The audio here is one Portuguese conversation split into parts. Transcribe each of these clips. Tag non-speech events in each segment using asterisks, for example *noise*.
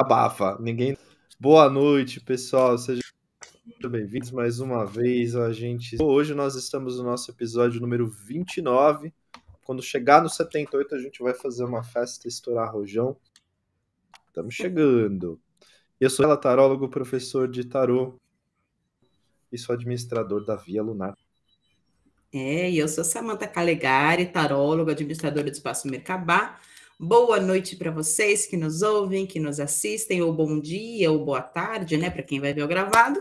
abafa. Ninguém. Boa noite, pessoal. Sejam bem-vindos mais uma vez a gente. Hoje nós estamos no nosso episódio número 29. Quando chegar no 78, a gente vai fazer uma festa estourar rojão. Estamos chegando. Eu sou ela, tarólogo, professor de tarô e sou administrador da Via Lunar. É, e eu sou Samantha Calegari, taróloga, administradora do Espaço Mercabá. Boa noite para vocês que nos ouvem, que nos assistem, ou bom dia, ou boa tarde, né, para quem vai ver o gravado.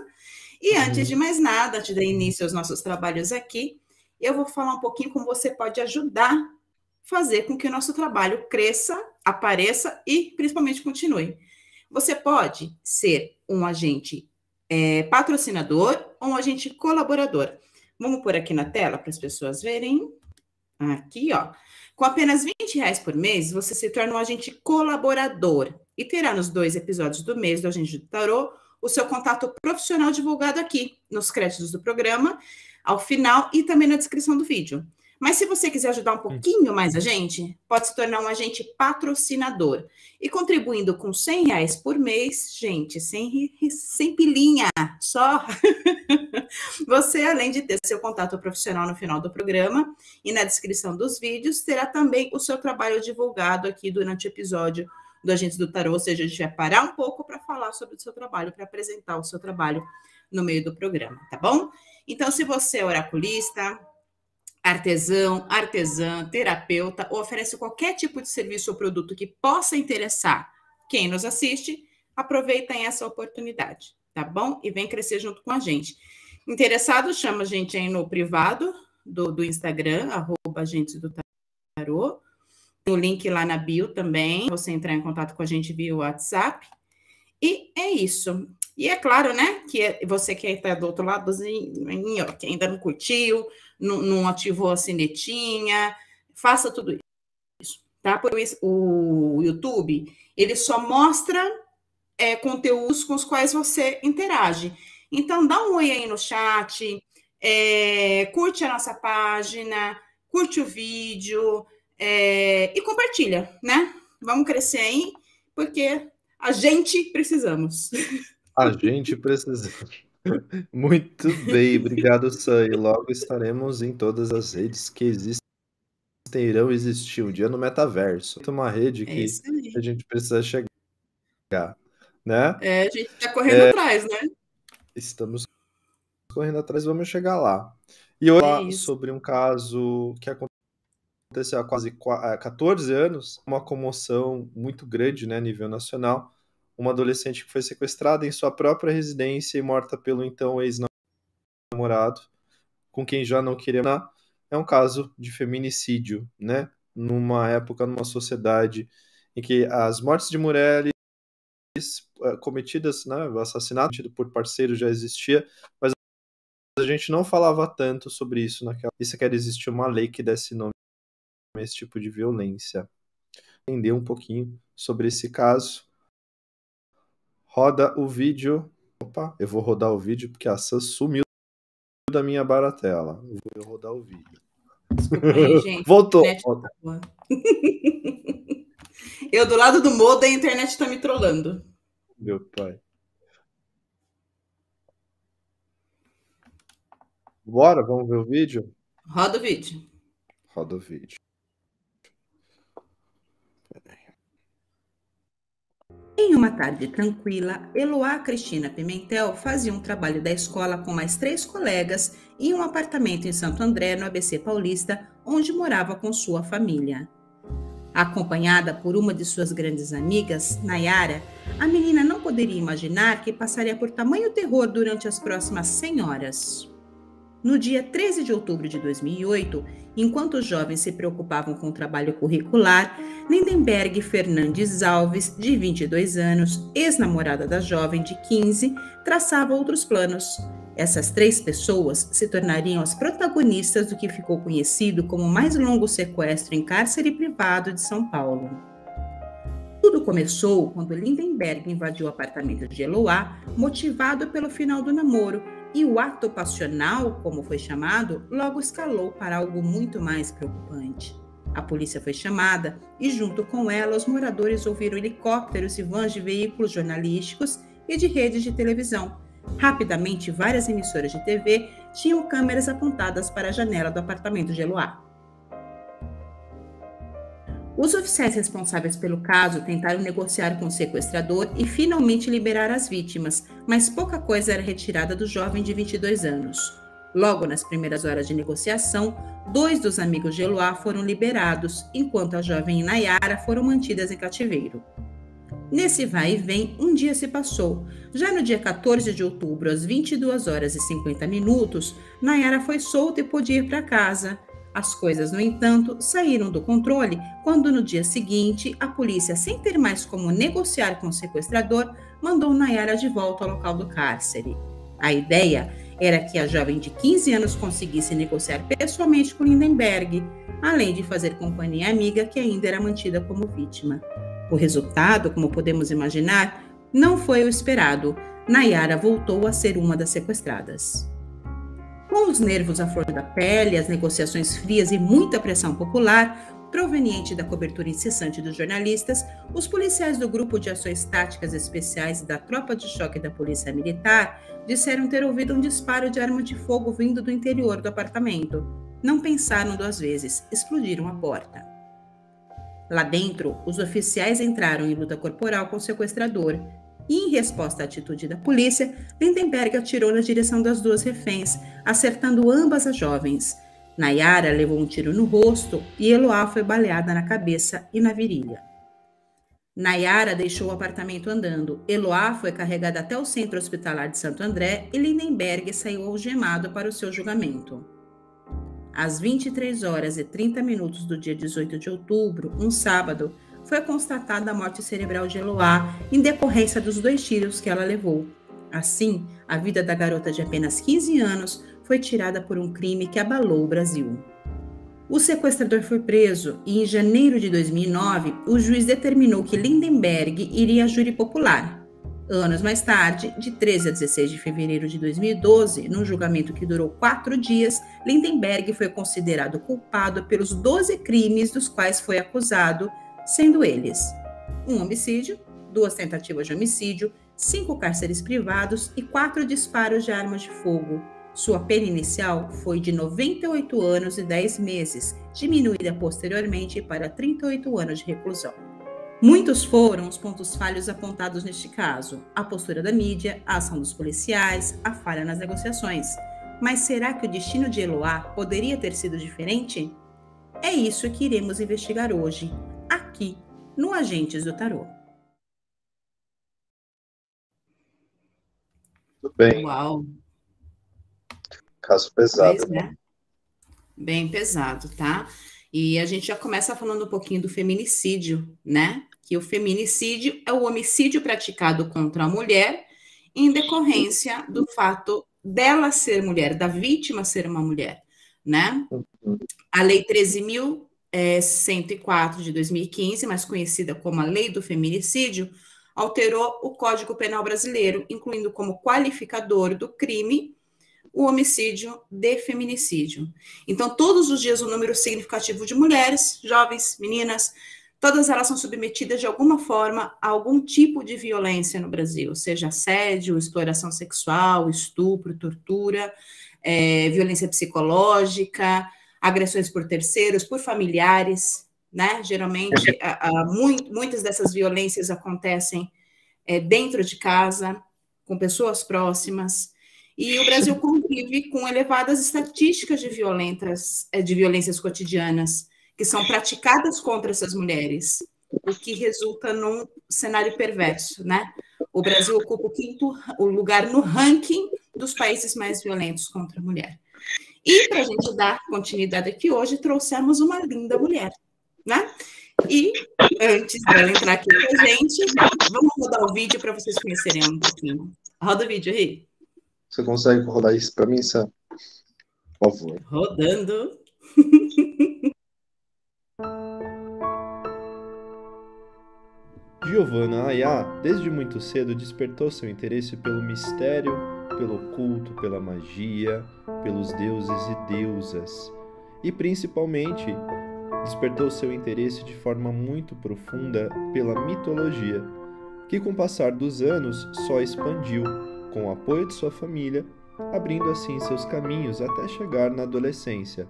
E uhum. antes de mais nada, antes de dar início aos nossos trabalhos aqui, eu vou falar um pouquinho como você pode ajudar a fazer com que o nosso trabalho cresça, apareça e principalmente continue. Você pode ser um agente é, patrocinador ou um agente colaborador. Vamos pôr aqui na tela para as pessoas verem. Aqui, ó. Com apenas 20 reais por mês, você se torna um agente colaborador e terá nos dois episódios do mês do Agente do Tarô o seu contato profissional divulgado aqui, nos créditos do programa, ao final e também na descrição do vídeo. Mas se você quiser ajudar um pouquinho mais a gente, pode se tornar um agente patrocinador. E contribuindo com 100 reais por mês, gente, sem, sem pilinha, só. *laughs* *laughs* você, além de ter seu contato profissional no final do programa e na descrição dos vídeos, terá também o seu trabalho divulgado aqui durante o episódio do Agentes do Tarô, ou seja, a gente vai parar um pouco para falar sobre o seu trabalho, para apresentar o seu trabalho no meio do programa, tá bom? Então, se você é oraculista, artesão, artesã, terapeuta, ou oferece qualquer tipo de serviço ou produto que possa interessar quem nos assiste, aproveitem essa oportunidade, tá bom? E vem crescer junto com a gente. Interessado, chama a gente aí no privado do, do Instagram, arroba do tarô. O link lá na bio também, você entrar em contato com a gente via WhatsApp. E é isso. E é claro, né, que você que está do outro lado, que ainda não curtiu, não, não ativou a sinetinha, faça tudo isso, tá? Por isso, o YouTube, ele só mostra é, conteúdos com os quais você interage. Então, dá um oi aí no chat, é, curte a nossa página, curte o vídeo é, e compartilha, né? Vamos crescer aí, porque a gente precisamos. *laughs* A gente precisa. *laughs* Muito bem, obrigado, Sam. E logo estaremos em todas as redes que existem irão existir um dia no metaverso. Uma rede é que é a gente precisa chegar, né? É, a gente está correndo é, atrás, né? Estamos correndo atrás, vamos chegar lá. E hoje é sobre um caso que aconteceu há quase 14 anos, uma comoção muito grande, né, a nível nacional, uma adolescente que foi sequestrada em sua própria residência e morta pelo então ex-namorado, com quem já não queria. É um caso de feminicídio, né? Numa época, numa sociedade em que as mortes de mulheres cometidas, né, o assassinato por parceiro já existia, mas a gente não falava tanto sobre isso naquela. Isso quer existir uma lei que desse nome a esse tipo de violência. Entender um pouquinho sobre esse caso Roda o vídeo. Opa, eu vou rodar o vídeo porque a Sam sumiu da minha baratela. Eu vou rodar o vídeo. Desculpa aí, gente. *laughs* Voltou. Tá *laughs* eu do lado do modo a internet tá me trollando. Meu pai. Bora, vamos ver o vídeo? Roda o vídeo. Roda o vídeo. Em uma tarde tranquila, Eloá Cristina Pimentel fazia um trabalho da escola com mais três colegas em um apartamento em Santo André, no ABC Paulista, onde morava com sua família. Acompanhada por uma de suas grandes amigas, Nayara, a menina não poderia imaginar que passaria por tamanho terror durante as próximas 100 horas. No dia 13 de outubro de 2008, enquanto os jovens se preocupavam com o trabalho curricular, Lindenberg Fernandes Alves, de 22 anos, ex-namorada da jovem de 15, traçava outros planos. Essas três pessoas se tornariam as protagonistas do que ficou conhecido como o mais longo sequestro em cárcere privado de São Paulo. Tudo começou quando Lindenberg invadiu o apartamento de Eloá, motivado pelo final do namoro, e o ato passional, como foi chamado, logo escalou para algo muito mais preocupante. A polícia foi chamada e, junto com ela, os moradores ouviram helicópteros e vans de veículos jornalísticos e de redes de televisão. Rapidamente, várias emissoras de TV tinham câmeras apontadas para a janela do apartamento de Eloá. Os oficiais responsáveis pelo caso tentaram negociar com o sequestrador e finalmente liberar as vítimas, mas pouca coisa era retirada do jovem de 22 anos. Logo nas primeiras horas de negociação, dois dos amigos de Eloá foram liberados, enquanto a jovem Nayara foram mantidas em cativeiro. Nesse vai e vem, um dia se passou. Já no dia 14 de outubro, às 22 horas e 50 minutos, Nayara foi solta e pôde ir para casa. As coisas, no entanto, saíram do controle quando, no dia seguinte, a polícia, sem ter mais como negociar com o sequestrador, mandou Nayara de volta ao local do cárcere. A ideia era que a jovem de 15 anos conseguisse negociar pessoalmente com Lindenberg, além de fazer companhia à amiga que ainda era mantida como vítima. O resultado, como podemos imaginar, não foi o esperado. Nayara voltou a ser uma das sequestradas. Com os nervos à flor da pele, as negociações frias e muita pressão popular, proveniente da cobertura incessante dos jornalistas, os policiais do Grupo de Ações Táticas Especiais da Tropa de Choque da Polícia Militar disseram ter ouvido um disparo de arma de fogo vindo do interior do apartamento. Não pensaram duas vezes, explodiram a porta. Lá dentro, os oficiais entraram em luta corporal com o sequestrador e, em resposta à atitude da polícia, Lindenberg atirou na direção das duas reféns, acertando ambas as jovens. Nayara levou um tiro no rosto e Eloá foi baleada na cabeça e na virilha. Nayara deixou o apartamento andando. Eloá foi carregada até o centro hospitalar de Santo André e Lindenberg saiu algemado para o seu julgamento. Às 23 horas e 30 minutos do dia 18 de outubro, um sábado, foi constatada a morte cerebral de Eloá em decorrência dos dois tiros que ela levou. Assim, a vida da garota de apenas 15 anos foi tirada por um crime que abalou o Brasil. O sequestrador foi preso e, em janeiro de 2009, o juiz determinou que Lindenberg iria a júri popular. Anos mais tarde, de 13 a 16 de fevereiro de 2012, num julgamento que durou quatro dias, Lindenberg foi considerado culpado pelos 12 crimes dos quais foi acusado, sendo eles um homicídio, duas tentativas de homicídio, cinco cárceres privados e quatro disparos de armas de fogo, sua pena inicial foi de 98 anos e 10 meses, diminuída posteriormente para 38 anos de reclusão. Muitos foram os pontos falhos apontados neste caso: a postura da mídia, a ação dos policiais, a falha nas negociações. Mas será que o destino de Eloá poderia ter sido diferente? É isso que iremos investigar hoje, aqui no Agentes do Tarô. Tudo bem. Uau! Caso pesado. Pois é. Bem pesado, tá? E a gente já começa falando um pouquinho do feminicídio, né? Que o feminicídio é o homicídio praticado contra a mulher em decorrência do fato dela ser mulher, da vítima ser uma mulher, né? A Lei 13.104 de 2015, mais conhecida como a Lei do Feminicídio, alterou o Código Penal brasileiro, incluindo como qualificador do crime o homicídio de feminicídio. Então, todos os dias, um número significativo de mulheres, jovens, meninas, todas elas são submetidas de alguma forma a algum tipo de violência no Brasil, seja assédio, exploração sexual, estupro, tortura, é, violência psicológica, agressões por terceiros, por familiares, né? Geralmente, a, a, muito, muitas dessas violências acontecem é, dentro de casa, com pessoas próximas. E o Brasil convive com elevadas estatísticas de, violentas, eh, de violências cotidianas que são praticadas contra essas mulheres, o que resulta num cenário perverso, né? O Brasil ocupa o quinto o lugar no ranking dos países mais violentos contra a mulher. E para a gente dar continuidade aqui hoje, trouxemos uma linda mulher, né? E antes dela entrar aqui com a gente, vamos rodar o vídeo para vocês conhecerem um pouquinho. Roda o vídeo, Ri. Você consegue rodar isso para mim, Sam? Por favor. Rodando. *laughs* Giovanna Ayá, desde muito cedo, despertou seu interesse pelo mistério, pelo culto, pela magia, pelos deuses e deusas, e principalmente despertou seu interesse de forma muito profunda pela mitologia, que com o passar dos anos só expandiu, com o apoio de sua família, abrindo assim seus caminhos até chegar na adolescência,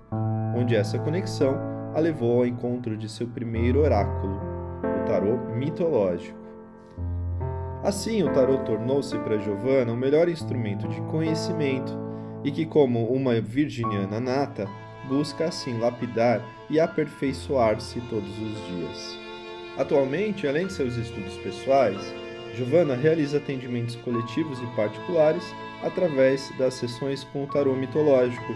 onde essa conexão a levou ao encontro de seu primeiro oráculo, o tarô mitológico. Assim, o tarô tornou-se para Giovanna o melhor instrumento de conhecimento e que, como uma virginiana nata, busca assim lapidar e aperfeiçoar-se todos os dias. Atualmente, além de seus estudos pessoais, Giovanna realiza atendimentos coletivos e particulares através das sessões com o tarô mitológico,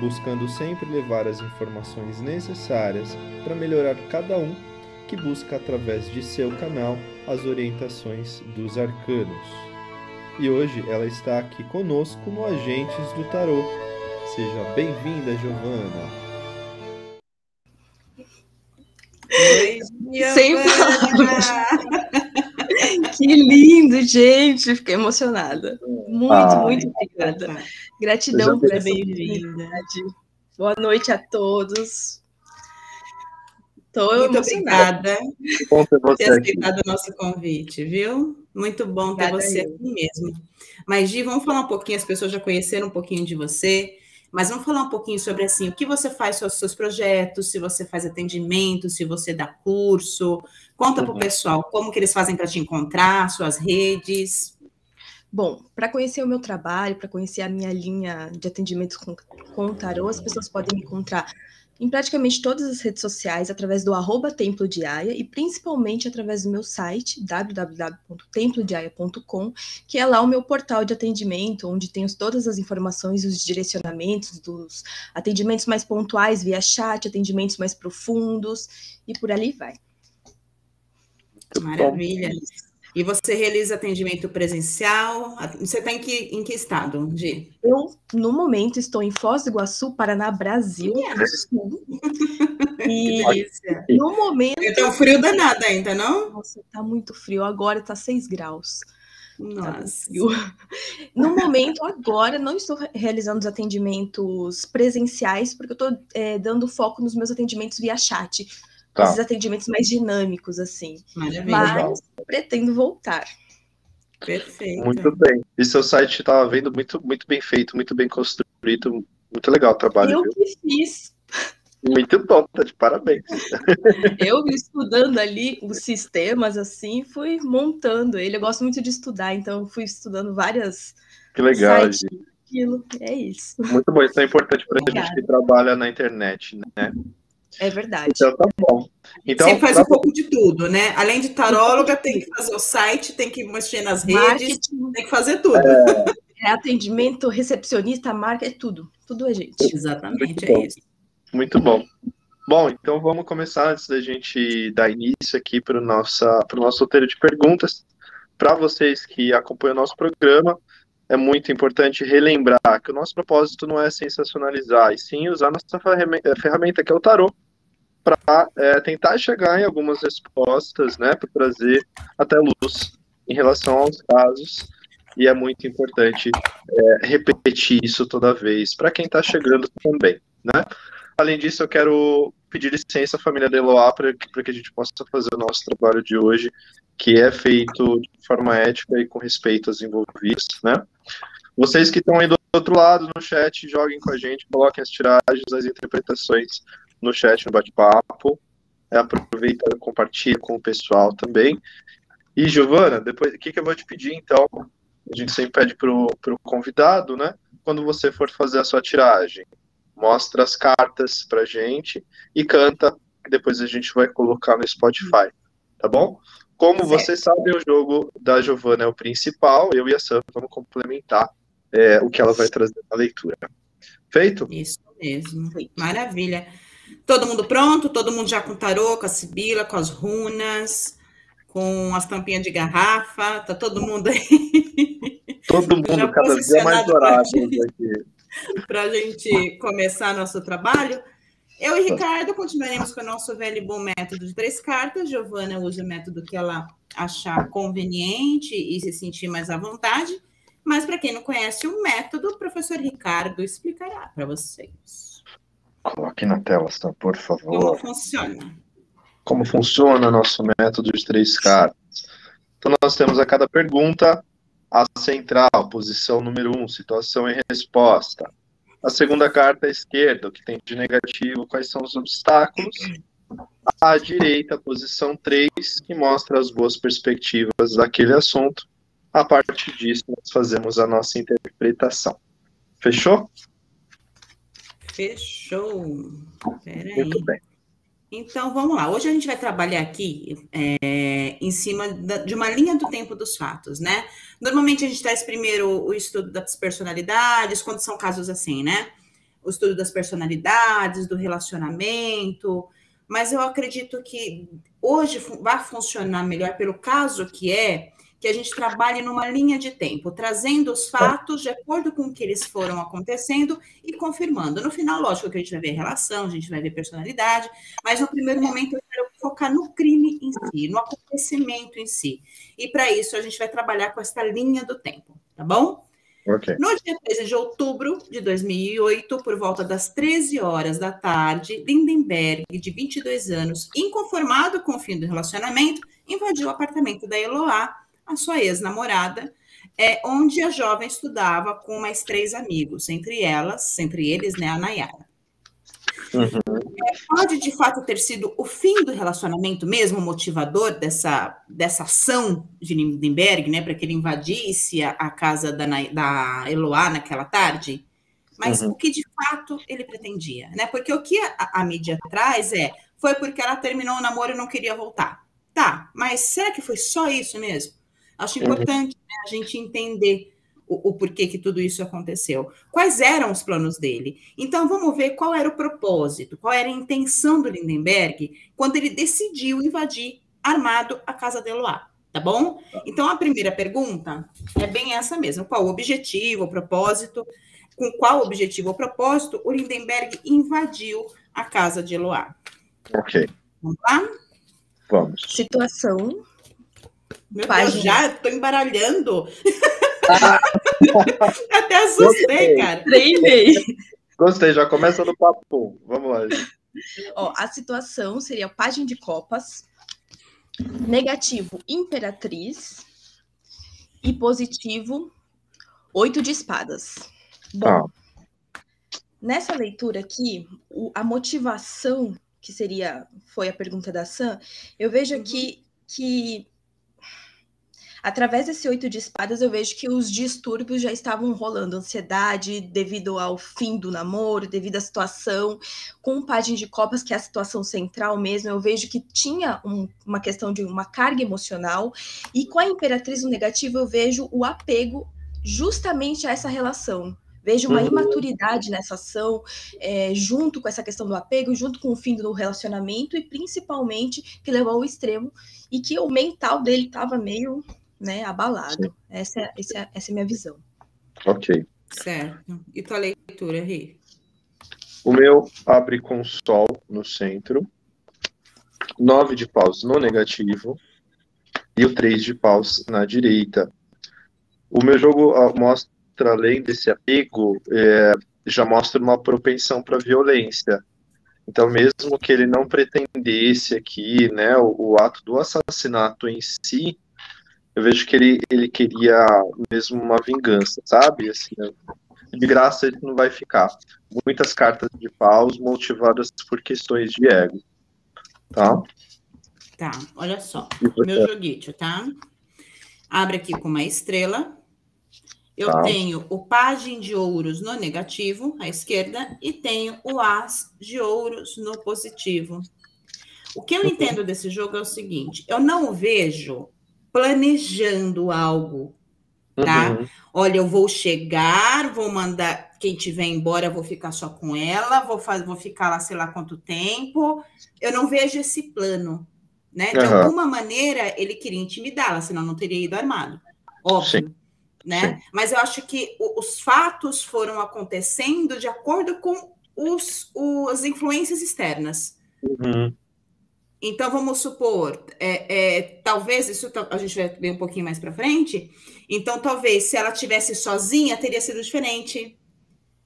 buscando sempre levar as informações necessárias para melhorar cada um que busca através de seu canal as orientações dos arcanos. E hoje ela está aqui conosco no Agentes do Tarô. Seja bem-vinda, Giovana. Oi, Sem palavras. *laughs* que lindo, gente. Fiquei emocionada. Muito, ah, muito obrigada. Gratidão por essa bem-vinda. Boa noite a todos. Estou Muito obrigada por ter aceitado o nosso convite, viu? Muito bom ter obrigada você aqui mesmo. Mas, Gi, vamos falar um pouquinho, as pessoas já conheceram um pouquinho de você, mas vamos falar um pouquinho sobre assim, o que você faz com os seus projetos, se você faz atendimento, se você dá curso. Conta uhum. para o pessoal como que eles fazem para te encontrar, suas redes. Bom, para conhecer o meu trabalho, para conhecer a minha linha de atendimento com, com o tarô, as pessoas podem me encontrar em praticamente todas as redes sociais através do arroba Templo de Aya e principalmente através do meu site www.templodiaya.com, que é lá o meu portal de atendimento, onde tenho todas as informações, os direcionamentos dos atendimentos mais pontuais via chat, atendimentos mais profundos e por ali vai. Maravilha. E você realiza atendimento presencial? Você está em que, em que estado, Gi? Eu, no momento, estou em Foz do Iguaçu, Paraná, Brasil. *laughs* e no momento. Está um frio danado ainda, não? Nossa, está muito frio. Agora está 6 graus. Tá Nossa. *laughs* no momento, agora, não estou realizando os atendimentos presenciais, porque eu estou é, dando foco nos meus atendimentos via chat Tá. Esses atendimentos mais dinâmicos, assim. Maravilha. Mas pretendo voltar. Perfeito. Muito bem. E seu site estava vendo muito, muito bem feito, muito bem construído. Muito legal o trabalho. Eu viu? que fiz. Muito bom, tá de parabéns. *laughs* Eu estudando ali os sistemas, assim, fui montando ele. Eu gosto muito de estudar, então fui estudando várias. Que legal, sites, aquilo. É isso. Muito bom, isso é importante para a gente que trabalha na internet, né? É verdade. Então tá bom. Então, Você faz um pouco de tudo, né? Além de taróloga, tem que fazer o site, tem que mexer nas redes, Marketing. tem que fazer tudo. É... é atendimento, recepcionista, marca, é tudo. Tudo é gente. Exatamente, é isso. Muito bom. Bom, então vamos começar antes da gente dar início aqui para o nosso roteiro de perguntas. Para vocês que acompanham o nosso programa, é muito importante relembrar que o nosso propósito não é sensacionalizar, e sim usar nossa ferramenta, que é o tarô, para é, tentar chegar em algumas respostas, né, para trazer até luz em relação aos casos. E é muito importante é, repetir isso toda vez para quem está chegando também, né? Além disso, eu quero pedir licença à família de Eloá para que a gente possa fazer o nosso trabalho de hoje, que é feito de forma ética e com respeito aos envolvidos, né? Vocês que estão aí do outro lado no chat, joguem com a gente, coloquem as tiragens, as interpretações no chat, no bate-papo. É, aproveita, compartilha com o pessoal também. E, Giovana, depois, o que, que eu vou te pedir, então? A gente sempre pede para o convidado, né? Quando você for fazer a sua tiragem, mostra as cartas para gente e canta, depois a gente vai colocar no Spotify, tá bom? Como certo. vocês sabem, o jogo da Giovana é o principal, eu e a Sam vamos complementar é, o que ela vai trazer na leitura. Feito? Isso mesmo. Maravilha. Todo mundo pronto? Todo mundo já com tarô, com a Sibila, com as runas, com as tampinhas de garrafa? Tá todo mundo aí? Todo *laughs* mundo cada dia mais horável aqui. *laughs* Para a gente começar nosso trabalho. Eu e Ricardo continuaremos com o nosso velho e bom método de três cartas. Giovana usa o método que ela achar conveniente e se sentir mais à vontade. Mas para quem não conhece o método, o professor Ricardo explicará para vocês. Coloque na tela, por favor. Como funciona? Como funciona nosso método de três cartas? Então, nós temos a cada pergunta a central, posição número um, situação e resposta. A segunda carta à esquerda, o que tem de negativo, quais são os obstáculos. À direita, posição 3, que mostra as boas perspectivas daquele assunto. A partir disso, nós fazemos a nossa interpretação. Fechou? Fechou. Muito bem. Então, vamos lá. Hoje a gente vai trabalhar aqui é, em cima de uma linha do tempo dos fatos, né? Normalmente a gente traz primeiro o estudo das personalidades, quando são casos assim, né? O estudo das personalidades, do relacionamento, mas eu acredito que hoje vai funcionar melhor pelo caso que é que a gente trabalhe numa linha de tempo, trazendo os fatos de acordo com o que eles foram acontecendo e confirmando. No final, lógico que a gente vai ver relação, a gente vai ver personalidade, mas no primeiro momento eu quero focar no crime em si, no acontecimento em si. E para isso a gente vai trabalhar com essa linha do tempo, tá bom? Okay. No dia 13 de outubro de 2008, por volta das 13 horas da tarde, Lindenberg, de 22 anos, inconformado com o fim do relacionamento, invadiu o apartamento da Eloá a sua ex-namorada, é, onde a jovem estudava com mais três amigos, entre elas, entre eles, né, a Nayara. Uhum. É, pode de fato ter sido o fim do relacionamento mesmo motivador dessa, dessa ação de Lindenberg, né, para que ele invadisse a, a casa da, da Eloá naquela tarde? Mas uhum. o que de fato ele pretendia, né? Porque o que a, a mídia traz é foi porque ela terminou o namoro e não queria voltar. Tá, mas será que foi só isso mesmo? Acho importante né, a gente entender o, o, porquê que tudo isso aconteceu. Quais eram os planos dele? Então, vamos ver qual era o propósito, qual era a intenção do Lindenberg quando ele decidiu invadir armado a casa de Eloá, tá bom? Então, a primeira pergunta é bem essa mesmo. Qual o objetivo, o propósito? Com qual objetivo ou propósito o Lindenberg invadiu a casa de Eloá? Ok. Vamos lá? Vamos. Situação meu Página. Deus, já estou embaralhando. Ah. *laughs* Até assustei, Gostei. cara. Treinei. Gostei, já começa no papo. Vamos lá. Ó, a situação seria página de copas, negativo, imperatriz, e positivo, oito de espadas. Bom, ah. nessa leitura aqui, o, a motivação, que seria, foi a pergunta da Sam, eu vejo aqui uhum. que Através desse oito de espadas, eu vejo que os distúrbios já estavam rolando, ansiedade devido ao fim do namoro, devido à situação, com o Pajem de Copas, que é a situação central mesmo, eu vejo que tinha um, uma questão de uma carga emocional, e com a Imperatriz no negativo, eu vejo o apego justamente a essa relação. Vejo uma uhum. imaturidade nessa ação, é, junto com essa questão do apego, junto com o fim do relacionamento, e principalmente que levou ao extremo, e que o mental dele estava meio né, abalado. Essa é, essa, é, essa é a minha visão. Ok. Certo. E tua leitura, Ri? O meu abre com sol no centro, nove de paus no negativo e o três de paus na direita. O meu jogo mostra, além desse apego, é, já mostra uma propensão para violência. Então, mesmo que ele não pretendesse aqui, né, o, o ato do assassinato em si, eu vejo que ele, ele queria mesmo uma vingança, sabe? Assim, de graça ele não vai ficar. Muitas cartas de paus motivadas por questões de ego. Tá? Tá, olha só. Meu joguito, tá? Abre aqui com uma estrela. Eu tá. tenho o pajem de ouros no negativo, à esquerda, e tenho o as de ouros no positivo. O que eu uhum. entendo desse jogo é o seguinte: eu não vejo planejando algo, tá? Uhum. Olha, eu vou chegar, vou mandar quem tiver embora, vou ficar só com ela, vou fazer, vou ficar lá sei lá quanto tempo. Eu não vejo esse plano, né? De uhum. alguma maneira ele queria intimidá-la, senão não teria ido armado. Óbvio. Sim. Né? Sim. Mas eu acho que os fatos foram acontecendo de acordo com os, os as influências externas. Uhum. Então, vamos supor, é, é, talvez, isso a gente vai ver um pouquinho mais para frente, então talvez se ela tivesse sozinha, teria sido diferente.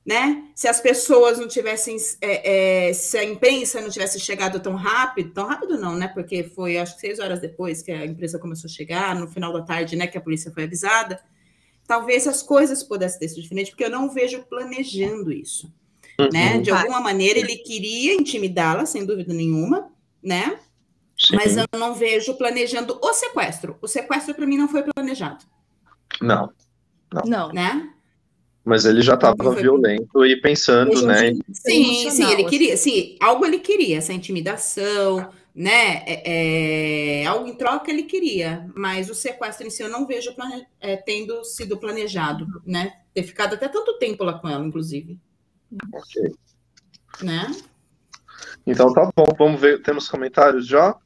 né? Se as pessoas não tivessem, é, é, se a imprensa não tivesse chegado tão rápido, tão rápido não, né? Porque foi acho que seis horas depois que a imprensa começou a chegar, no final da tarde, né? Que a polícia foi avisada. Talvez as coisas pudessem ter sido diferentes, porque eu não vejo planejando isso, uhum. né? De alguma maneira ele queria intimidá-la, sem dúvida nenhuma, né? Sim. Mas eu não vejo planejando o sequestro. O sequestro para mim não foi planejado. Não. Não. não. Né? Mas ele já estava violento e pensando, né? Sim, sim, ele queria, sim, algo ele queria, essa intimidação, né? É, é, algo em troca ele queria, mas o sequestro em si eu não vejo plane, é, tendo sido planejado, né? Ter ficado até tanto tempo lá com ela, inclusive. Ok. Né? Então tá bom, vamos ver, temos comentários já?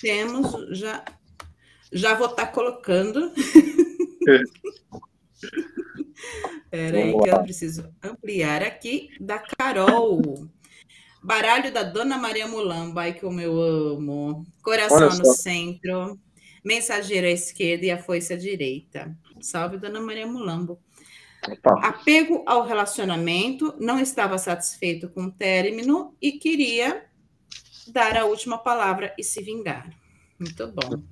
Temos, já, já vou estar tá colocando. *laughs* Espera aí que eu preciso ampliar aqui. Da Carol. Baralho da Dona Maria Mulambo. Ai, como eu amo. Coração no centro. Mensageiro à esquerda e a foice à direita. Salve, Dona Maria Mulambo. Opa. Apego ao relacionamento, não estava satisfeito com o término e queria dar a última palavra e se vingar. Muito bom.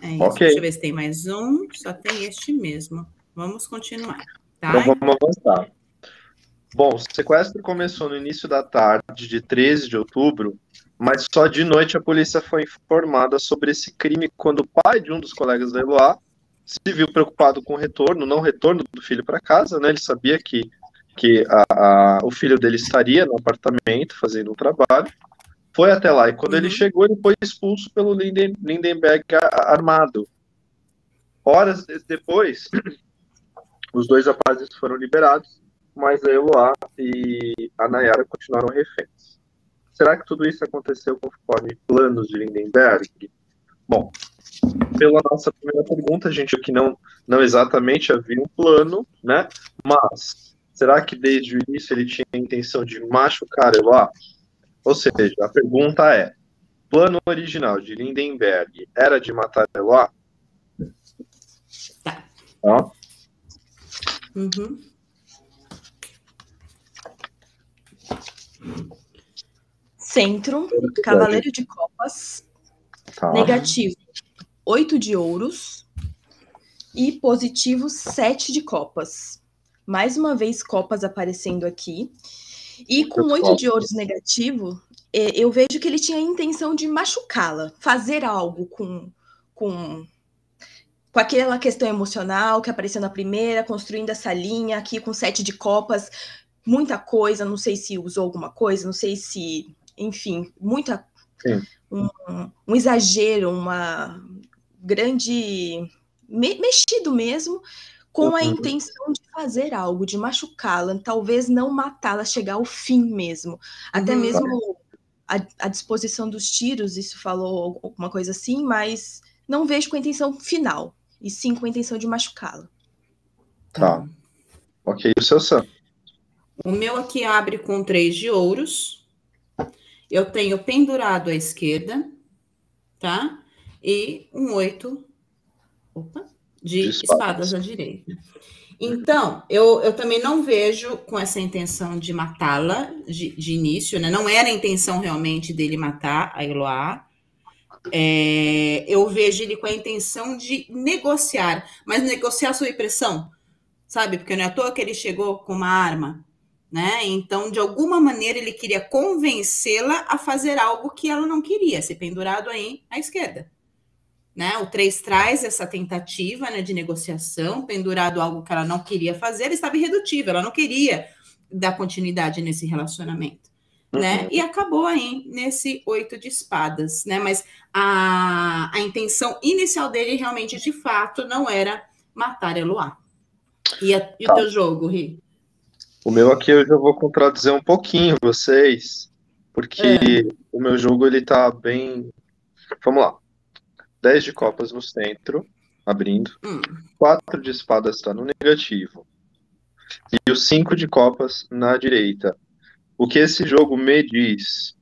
É isso. Okay. Deixa eu ver se tem mais um. Só tem este mesmo. Vamos continuar. Tá? Então vamos avançar. Bom, o sequestro começou no início da tarde de 13 de outubro, mas só de noite a polícia foi informada sobre esse crime quando o pai de um dos colegas da Eloá se viu preocupado com o retorno, não retorno do filho para casa, né? Ele sabia que, que a, a, o filho dele estaria no apartamento fazendo um trabalho, foi até lá, e quando uhum. ele chegou, ele foi expulso pelo Linden, Lindenberg armado. Horas depois, *clears throat* os dois rapazes foram liberados, mas a Eloá e a Nayara continuaram reféns. Será que tudo isso aconteceu conforme planos de Lindenberg? Bom, pela nossa primeira pergunta, gente que não, não exatamente havia um plano, né? Mas será que desde o início ele tinha a intenção de machucar Eloá? Ou seja, a pergunta é: plano original de Lindenberg era de matar Eloá? Tá. Ó. Uhum. Centro, Cavaleiro de Copas, tá. negativo, oito de ouros e positivo, sete de copas. Mais uma vez, copas aparecendo aqui. E com oito de ouros negativo, eu vejo que ele tinha a intenção de machucá-la, fazer algo com, com com aquela questão emocional que apareceu na primeira, construindo essa linha aqui com sete de copas, muita coisa, não sei se usou alguma coisa, não sei se, enfim, muita um, um, exagero, uma grande me, mexido mesmo com uhum. a intenção de fazer algo, de machucá-la, talvez não matá-la, chegar ao fim mesmo, até uhum. mesmo a, a disposição dos tiros, isso falou alguma coisa assim, mas não vejo com a intenção final e sim com a intenção de machucá-lo. Tá. Ok, o seu Sam. O meu aqui abre com três de ouros. Eu tenho pendurado à esquerda, tá? E um oito opa, de, de espadas. espadas à direita. Então, eu, eu também não vejo com essa intenção de matá-la de, de, início, né? Não era a intenção realmente dele matar a Eloá. É, eu vejo ele com a intenção de negociar, mas negociar sob pressão, sabe? Porque não é à toa que ele chegou com uma arma, né? Então, de alguma maneira, ele queria convencê-la a fazer algo que ela não queria, ser pendurado aí à esquerda. Né? O 3 traz essa tentativa né, de negociação, pendurado algo que ela não queria fazer, ela estava irredutível, ela não queria dar continuidade nesse relacionamento né? Uhum. E acabou aí nesse oito de espadas, né? Mas a, a intenção inicial dele realmente, de fato, não era matar Eloá. E, a, e o teu jogo, Ri? O meu aqui eu já vou contradizer um pouquinho vocês, porque é. o meu jogo ele tá bem. Vamos lá. 10 de copas no centro, abrindo. Hum. 4 de espadas está no negativo. E o 5 de copas na direita. O que esse jogo me diz?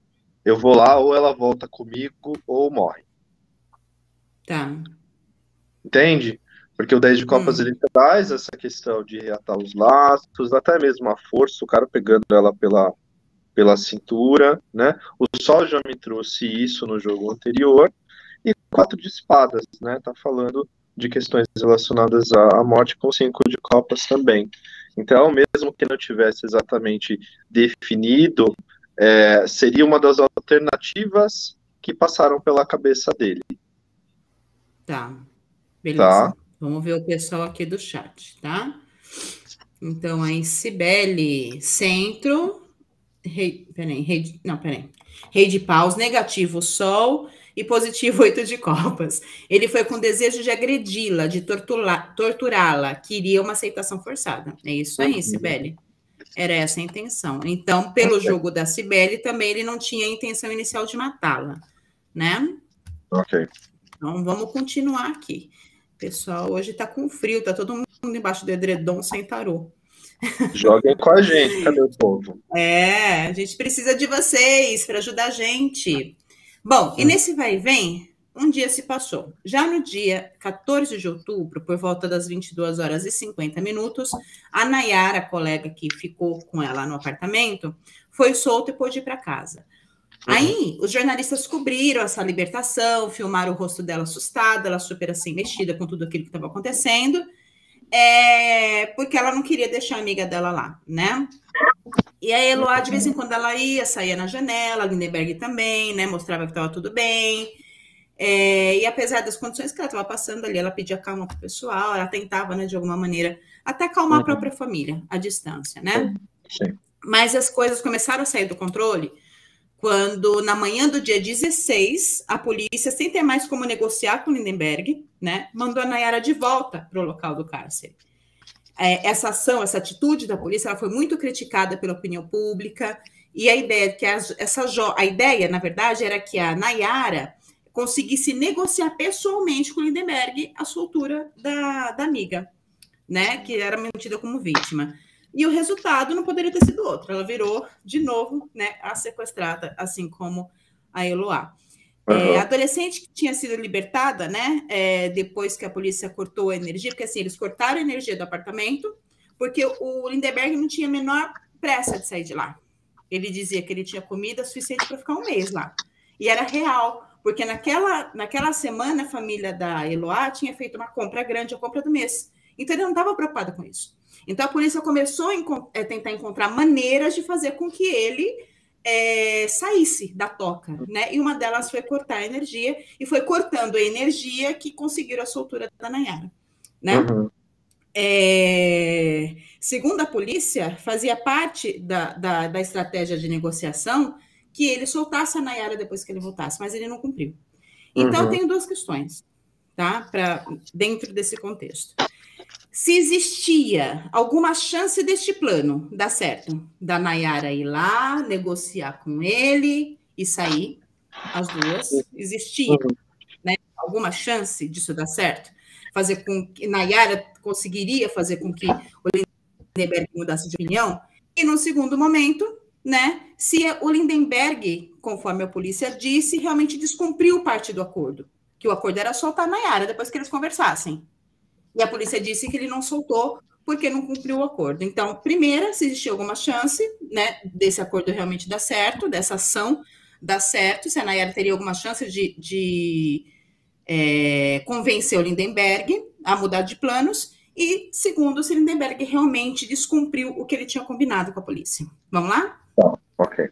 Eu vou lá, ou ela volta comigo, ou morre. Tá. Entende? Porque o 10 de copas hum. ele traz essa questão de reatar os laços, até mesmo a força, o cara pegando ela pela, pela cintura, né? O Sol já me trouxe isso no jogo anterior. E quatro de espadas, né? Tá falando de questões relacionadas à morte com cinco de copas também. Então, mesmo que não tivesse exatamente definido, é, seria uma das alternativas que passaram pela cabeça dele. Tá. Beleza. Tá. Vamos ver o pessoal aqui do chat, tá? Então, aí, Cibele, centro. Rei, peraí, rei, não, peraí. Rei de paus, negativo, sol e positivo, *laughs* oito de copas. Ele foi com desejo de agredi-la, de torturá-la, queria uma aceitação forçada. É isso aí, Sibeli. Era essa a intenção. Então, pelo jogo da Cibele, também ele não tinha a intenção inicial de matá-la, né? Ok. Então, vamos continuar aqui. Pessoal, hoje tá com frio, tá todo mundo embaixo do edredom sem tarô. *laughs* Joguem com a gente, cadê o povo? É, a gente precisa de vocês para ajudar a gente. Bom, e nesse vai e vem, um dia se passou. Já no dia 14 de outubro, por volta das 22 horas e 50 minutos, a Nayara, a colega que ficou com ela no apartamento, foi solta e pôde ir para casa. Uhum. Aí, os jornalistas cobriram essa libertação, filmaram o rosto dela assustada, ela super assim, mexida com tudo aquilo que estava acontecendo, é, porque ela não queria deixar a amiga dela lá, né? E a Eloá, de vez em quando, ela ia, saía na janela, a Lindenberg também, né? Mostrava que estava tudo bem. É, e apesar das condições que ela estava passando ali, ela pedia calma para o pessoal, ela tentava, né, de alguma maneira, até acalmar uhum. a própria família, à distância, né? Sim. Mas as coisas começaram a sair do controle quando, na manhã do dia 16, a polícia, sem ter mais como negociar com Lindenberg, né, mandou a Nayara de volta para o local do cárcere. É, essa ação, essa atitude da polícia, ela foi muito criticada pela opinião pública, e a ideia que a, essa a ideia, na verdade, era que a Nayara conseguisse negociar pessoalmente com Lindenberg a soltura da, da amiga, né, que era mantida como vítima. E o resultado não poderia ter sido outro. Ela virou, de novo, né, a sequestrada, assim como a Eloá. Uhum. É, adolescente que tinha sido libertada, né, é, depois que a polícia cortou a energia, porque assim, eles cortaram a energia do apartamento, porque o Lindeberg não tinha a menor pressa de sair de lá. Ele dizia que ele tinha comida suficiente para ficar um mês lá. E era real, porque naquela, naquela semana a família da Eloá tinha feito uma compra grande, a compra do mês. Então ele não estava preocupado com isso. Então a polícia começou a é, tentar encontrar maneiras de fazer com que ele é, saísse da toca, né? E uma delas foi cortar a energia, e foi cortando a energia que conseguiram a soltura da Nayara, né? Uhum. É, segundo a polícia, fazia parte da, da, da, estratégia de negociação que ele soltasse a Nayara depois que ele voltasse, mas ele não cumpriu. Então, uhum. tenho duas questões, tá? Para dentro desse contexto se existia alguma chance deste plano dar certo, da Nayara ir lá, negociar com ele e sair, as duas, existia né, alguma chance disso dar certo? Fazer com que Nayara conseguiria fazer com que o Lindenberg mudasse de opinião? E no segundo momento, né, se o Lindenberg, conforme a polícia disse, realmente descumpriu parte do acordo, que o acordo era soltar a Nayara depois que eles conversassem. E a polícia disse que ele não soltou porque não cumpriu o acordo. Então, primeira, se existia alguma chance, né, desse acordo realmente dar certo, dessa ação dar certo, se a Nayara teria alguma chance de, de é, convencer o Lindenberg a mudar de planos, e segundo, se Lindenberg realmente descumpriu o que ele tinha combinado com a polícia. Vamos lá? Tá, ok.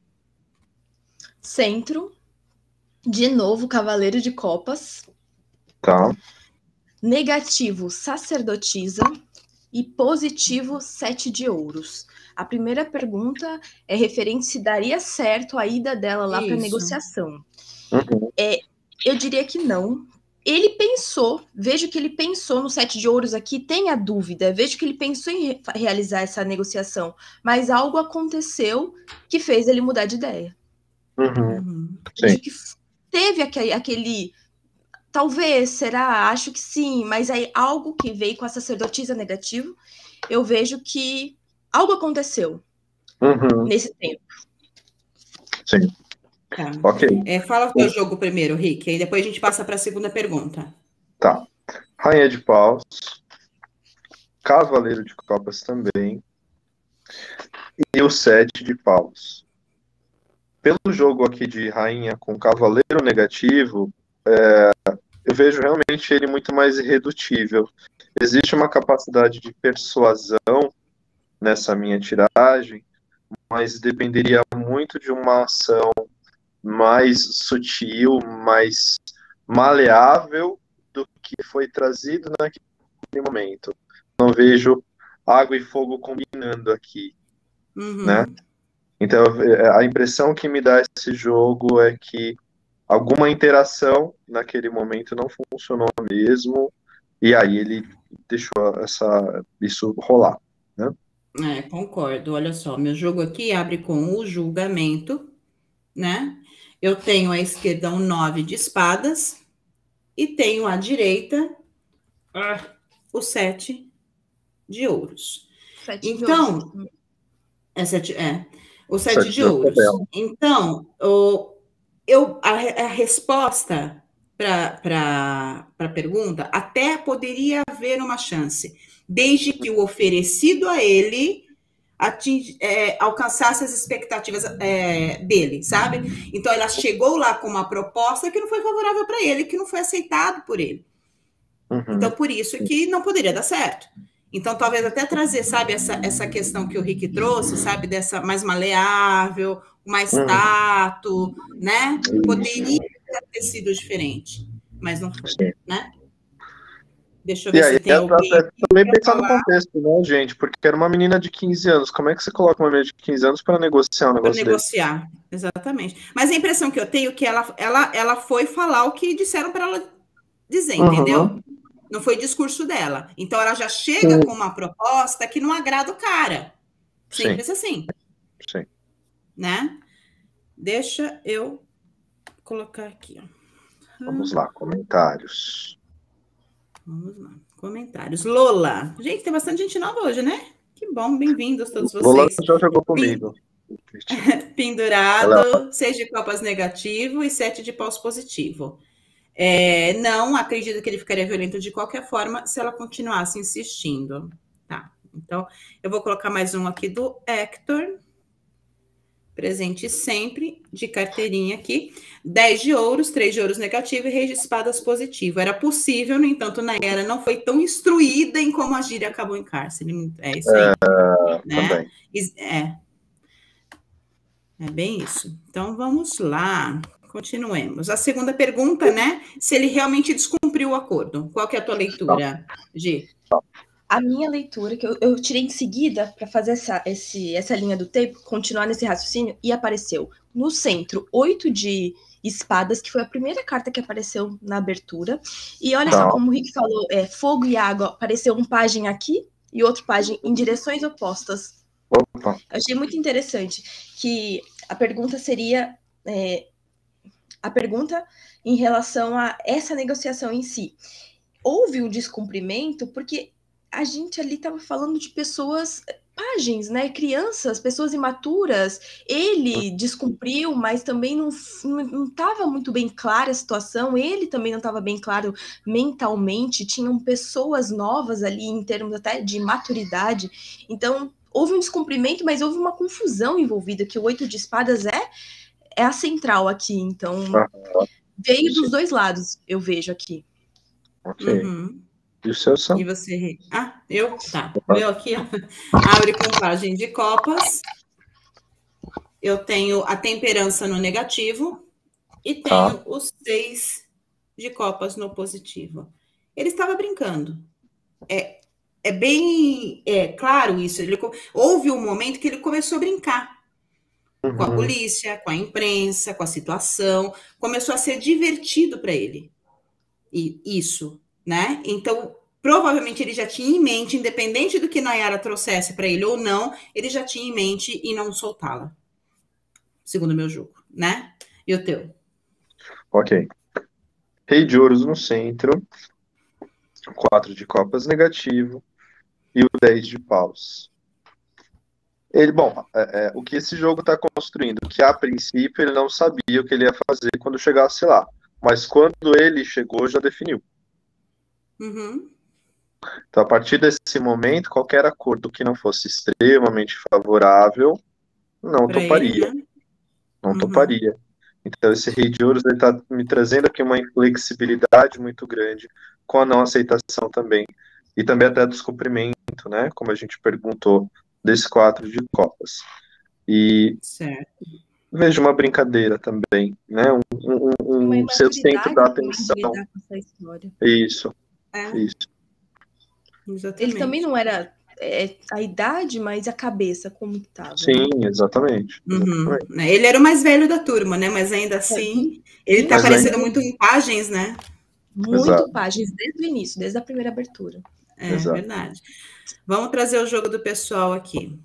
Centro, de novo, Cavaleiro de Copas. Tá negativo sacerdotisa e positivo sete de ouros. A primeira pergunta é referente se daria certo a ida dela lá para negociação. Uhum. É, eu diria que não. Ele pensou, vejo que ele pensou no sete de ouros aqui, tem a dúvida, vejo que ele pensou em re realizar essa negociação, mas algo aconteceu que fez ele mudar de ideia. Uhum. Uhum. Que teve aquele, aquele Talvez, será? Acho que sim, mas aí algo que veio com a sacerdotisa negativo, eu vejo que algo aconteceu uhum. nesse tempo. Sim. Tá. Ok. É, fala o teu jogo primeiro, Rick, e depois a gente passa para a segunda pergunta. Tá. Rainha de Paus, cavaleiro de copas também, e o sete de paus. Pelo jogo aqui de rainha com cavaleiro negativo, é, eu vejo realmente ele muito mais irredutível. Existe uma capacidade de persuasão nessa minha tiragem, mas dependeria muito de uma ação mais sutil, mais maleável do que foi trazido naquele momento. Não vejo água e fogo combinando aqui, uhum. né? Então, a impressão que me dá esse jogo é que alguma interação naquele momento não funcionou mesmo, e aí ele deixou essa, isso rolar, né? É, concordo. Olha só, meu jogo aqui abre com o julgamento, né? Eu tenho à esquerda um nove de espadas e tenho à direita ah, o sete de ouros. Sete então, de ouros. é sete, é o sete, sete de ouros. Então, o, eu a, a resposta para a pergunta até poderia haver uma chance desde que o oferecido a ele atinge, é, alcançasse as expectativas é, dele, sabe? Então ela chegou lá com uma proposta que não foi favorável para ele, que não foi aceitado por ele. Uhum. Então por isso que não poderia dar certo. Então talvez até trazer, sabe, essa, essa questão que o Rick trouxe, sabe, dessa mais maleável, mais uhum. tato, né? Poderia ter sido diferente, mas não foi, né? Deixa eu ver e se aí, tem alguém. também pensar no contexto, né, gente? Porque era uma menina de 15 anos. Como é que você coloca uma menina de 15 anos para negociar um negócio Para negociar, desse? exatamente. Mas a impressão que eu tenho é que ela, ela, ela foi falar o que disseram para ela dizer, uhum. entendeu? Não foi discurso dela. Então ela já chega Sim. com uma proposta que não agrada o cara. Simples Sim. assim. Sim. Né? Deixa eu colocar aqui. Vamos lá, comentários. Vamos lá. Comentários. Lola. Gente, tem bastante gente nova hoje, né? Que bom, bem-vindos todos vocês. Lola já jogou comigo. *laughs* Pendurado, seis de copas negativo e sete de paus positivo. É, não acredito que ele ficaria violento de qualquer forma se ela continuasse insistindo. Tá. Então, eu vou colocar mais um aqui do Hector presente sempre, de carteirinha aqui. 10 de ouros, 3 de ouros negativo e rei de espadas positivo. Era possível, no entanto, na era não foi tão instruída em como agir e acabou em cárcere. É isso aí. É, né? É. É bem isso. Então, vamos lá. Continuemos. A segunda pergunta, né? Se ele realmente descumpriu o acordo. Qual que é a tua leitura, Gi? A minha leitura, que eu, eu tirei em seguida para fazer essa, esse, essa linha do tempo, continuar nesse raciocínio, e apareceu no centro oito de espadas, que foi a primeira carta que apareceu na abertura. E olha só, como o Rick falou, é, fogo e água, apareceu um pajem aqui e outro pajem em direções opostas. Opa. Eu achei muito interessante que a pergunta seria é, a pergunta em relação a essa negociação em si. Houve um descumprimento porque a gente ali estava falando de pessoas páginas, né? Crianças, pessoas imaturas. Ele descumpriu, mas também não estava muito bem clara a situação. Ele também não estava bem claro mentalmente. Tinham pessoas novas ali em termos até de maturidade. Então houve um descumprimento, mas houve uma confusão envolvida. Que o oito de espadas é é a central aqui. Então veio dos dois lados. Eu vejo aqui. Ok. Uhum. E o seu são? E você? Ah, eu? Tá. O meu aqui, ó. *laughs* Abre contagem de copas. Eu tenho a temperança no negativo e tenho tá. os seis de copas no positivo. Ele estava brincando. É, é bem é, claro isso. Ele, houve um momento que ele começou a brincar uhum. com a uhum. polícia, com a imprensa, com a situação. Começou a ser divertido para ele. E isso, né? Então, provavelmente ele já tinha em mente, independente do que Nayara trouxesse para ele ou não, ele já tinha em mente e não soltá-la. Segundo o meu jogo, né? E o teu? Ok. Rei de ouros no centro, quatro de copas negativo e o 10 de paus. Ele, bom, é, é, o que esse jogo está construindo, que a princípio ele não sabia o que ele ia fazer quando chegasse lá, mas quando ele chegou já definiu. Uhum. Então, a partir desse momento, qualquer acordo que não fosse extremamente favorável, não pra toparia. Ele, né? Não uhum. toparia. Então, esse rei de ouros está me trazendo aqui uma inflexibilidade muito grande com a não aceitação também. E também até descumprimento, né? Como a gente perguntou, desse quatro de copas. E certo. vejo uma brincadeira também, né? Um, um, um, um seu centro da atenção. Isso. É. Isso. Exatamente. Ele também não era é, a idade, mas a cabeça, como estava. Sim, exatamente. Uhum. exatamente. Ele era o mais velho da turma, né? Mas ainda é. assim, é. ele está aparecendo ainda... muito em páginas, né? Muito Exato. páginas, desde o início, desde a primeira abertura. É Exato. verdade. Vamos trazer o jogo do pessoal aqui.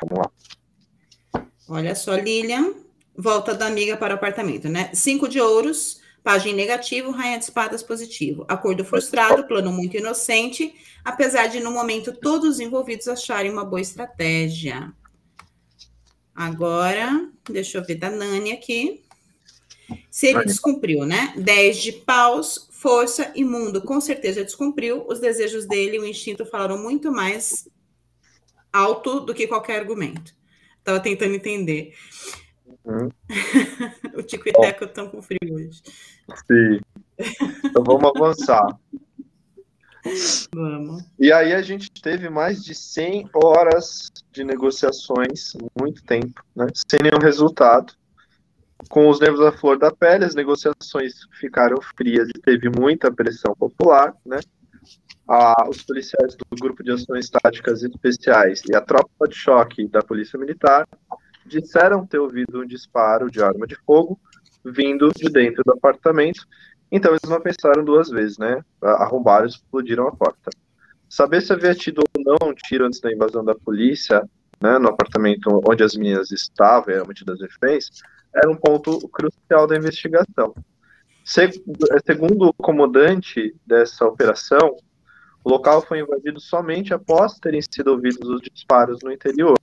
Vamos lá. Olha só, Lilian, volta da amiga para o apartamento, né? Cinco de ouros, página negativo, rainha de espadas positivo. Acordo frustrado, plano muito inocente, apesar de no momento todos os envolvidos acharem uma boa estratégia. Agora, deixa eu ver da Nani aqui. Se ele descumpriu, né? 10 de paus, força e mundo, com certeza descumpriu. Os desejos dele e o instinto falaram muito mais alto do que qualquer argumento. Estava tentando entender. Uhum. *laughs* o Tico e Teco estão com frio hoje. Sim. Então vamos avançar. Vamos. E aí a gente teve mais de 100 horas de negociações, muito tempo, né? sem nenhum resultado com os nervos à flor da pele, as negociações ficaram frias e teve muita pressão popular, né? Ah, os policiais do Grupo de Ações Táticas Especiais e a tropa de choque da Polícia Militar disseram ter ouvido um disparo de arma de fogo vindo de dentro do apartamento, então eles não pensaram duas vezes, né? Arrombaram e explodiram a porta. Saber se havia tido ou não um tiro antes da invasão da polícia, né, no apartamento onde as meninas estavam, eram mantidas reféns, era um ponto crucial da investigação. Segundo o comandante dessa operação, o local foi invadido somente após terem sido ouvidos os disparos no interior.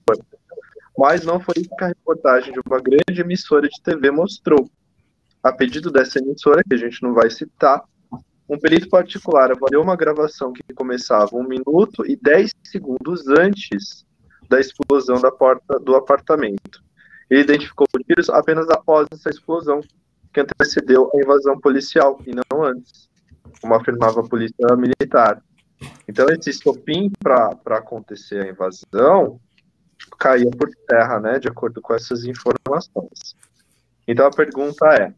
Mas não foi isso que a reportagem de uma grande emissora de TV mostrou. A pedido dessa emissora, que a gente não vai citar, um perito particular avaliou uma gravação que começava um minuto e dez segundos antes da explosão da porta do apartamento. Ele identificou tiros apenas após essa explosão, que antecedeu a invasão policial, e não antes, como afirmava a polícia militar. Então, esse estopim para acontecer a invasão caía por terra, né, de acordo com essas informações. Então, a pergunta é: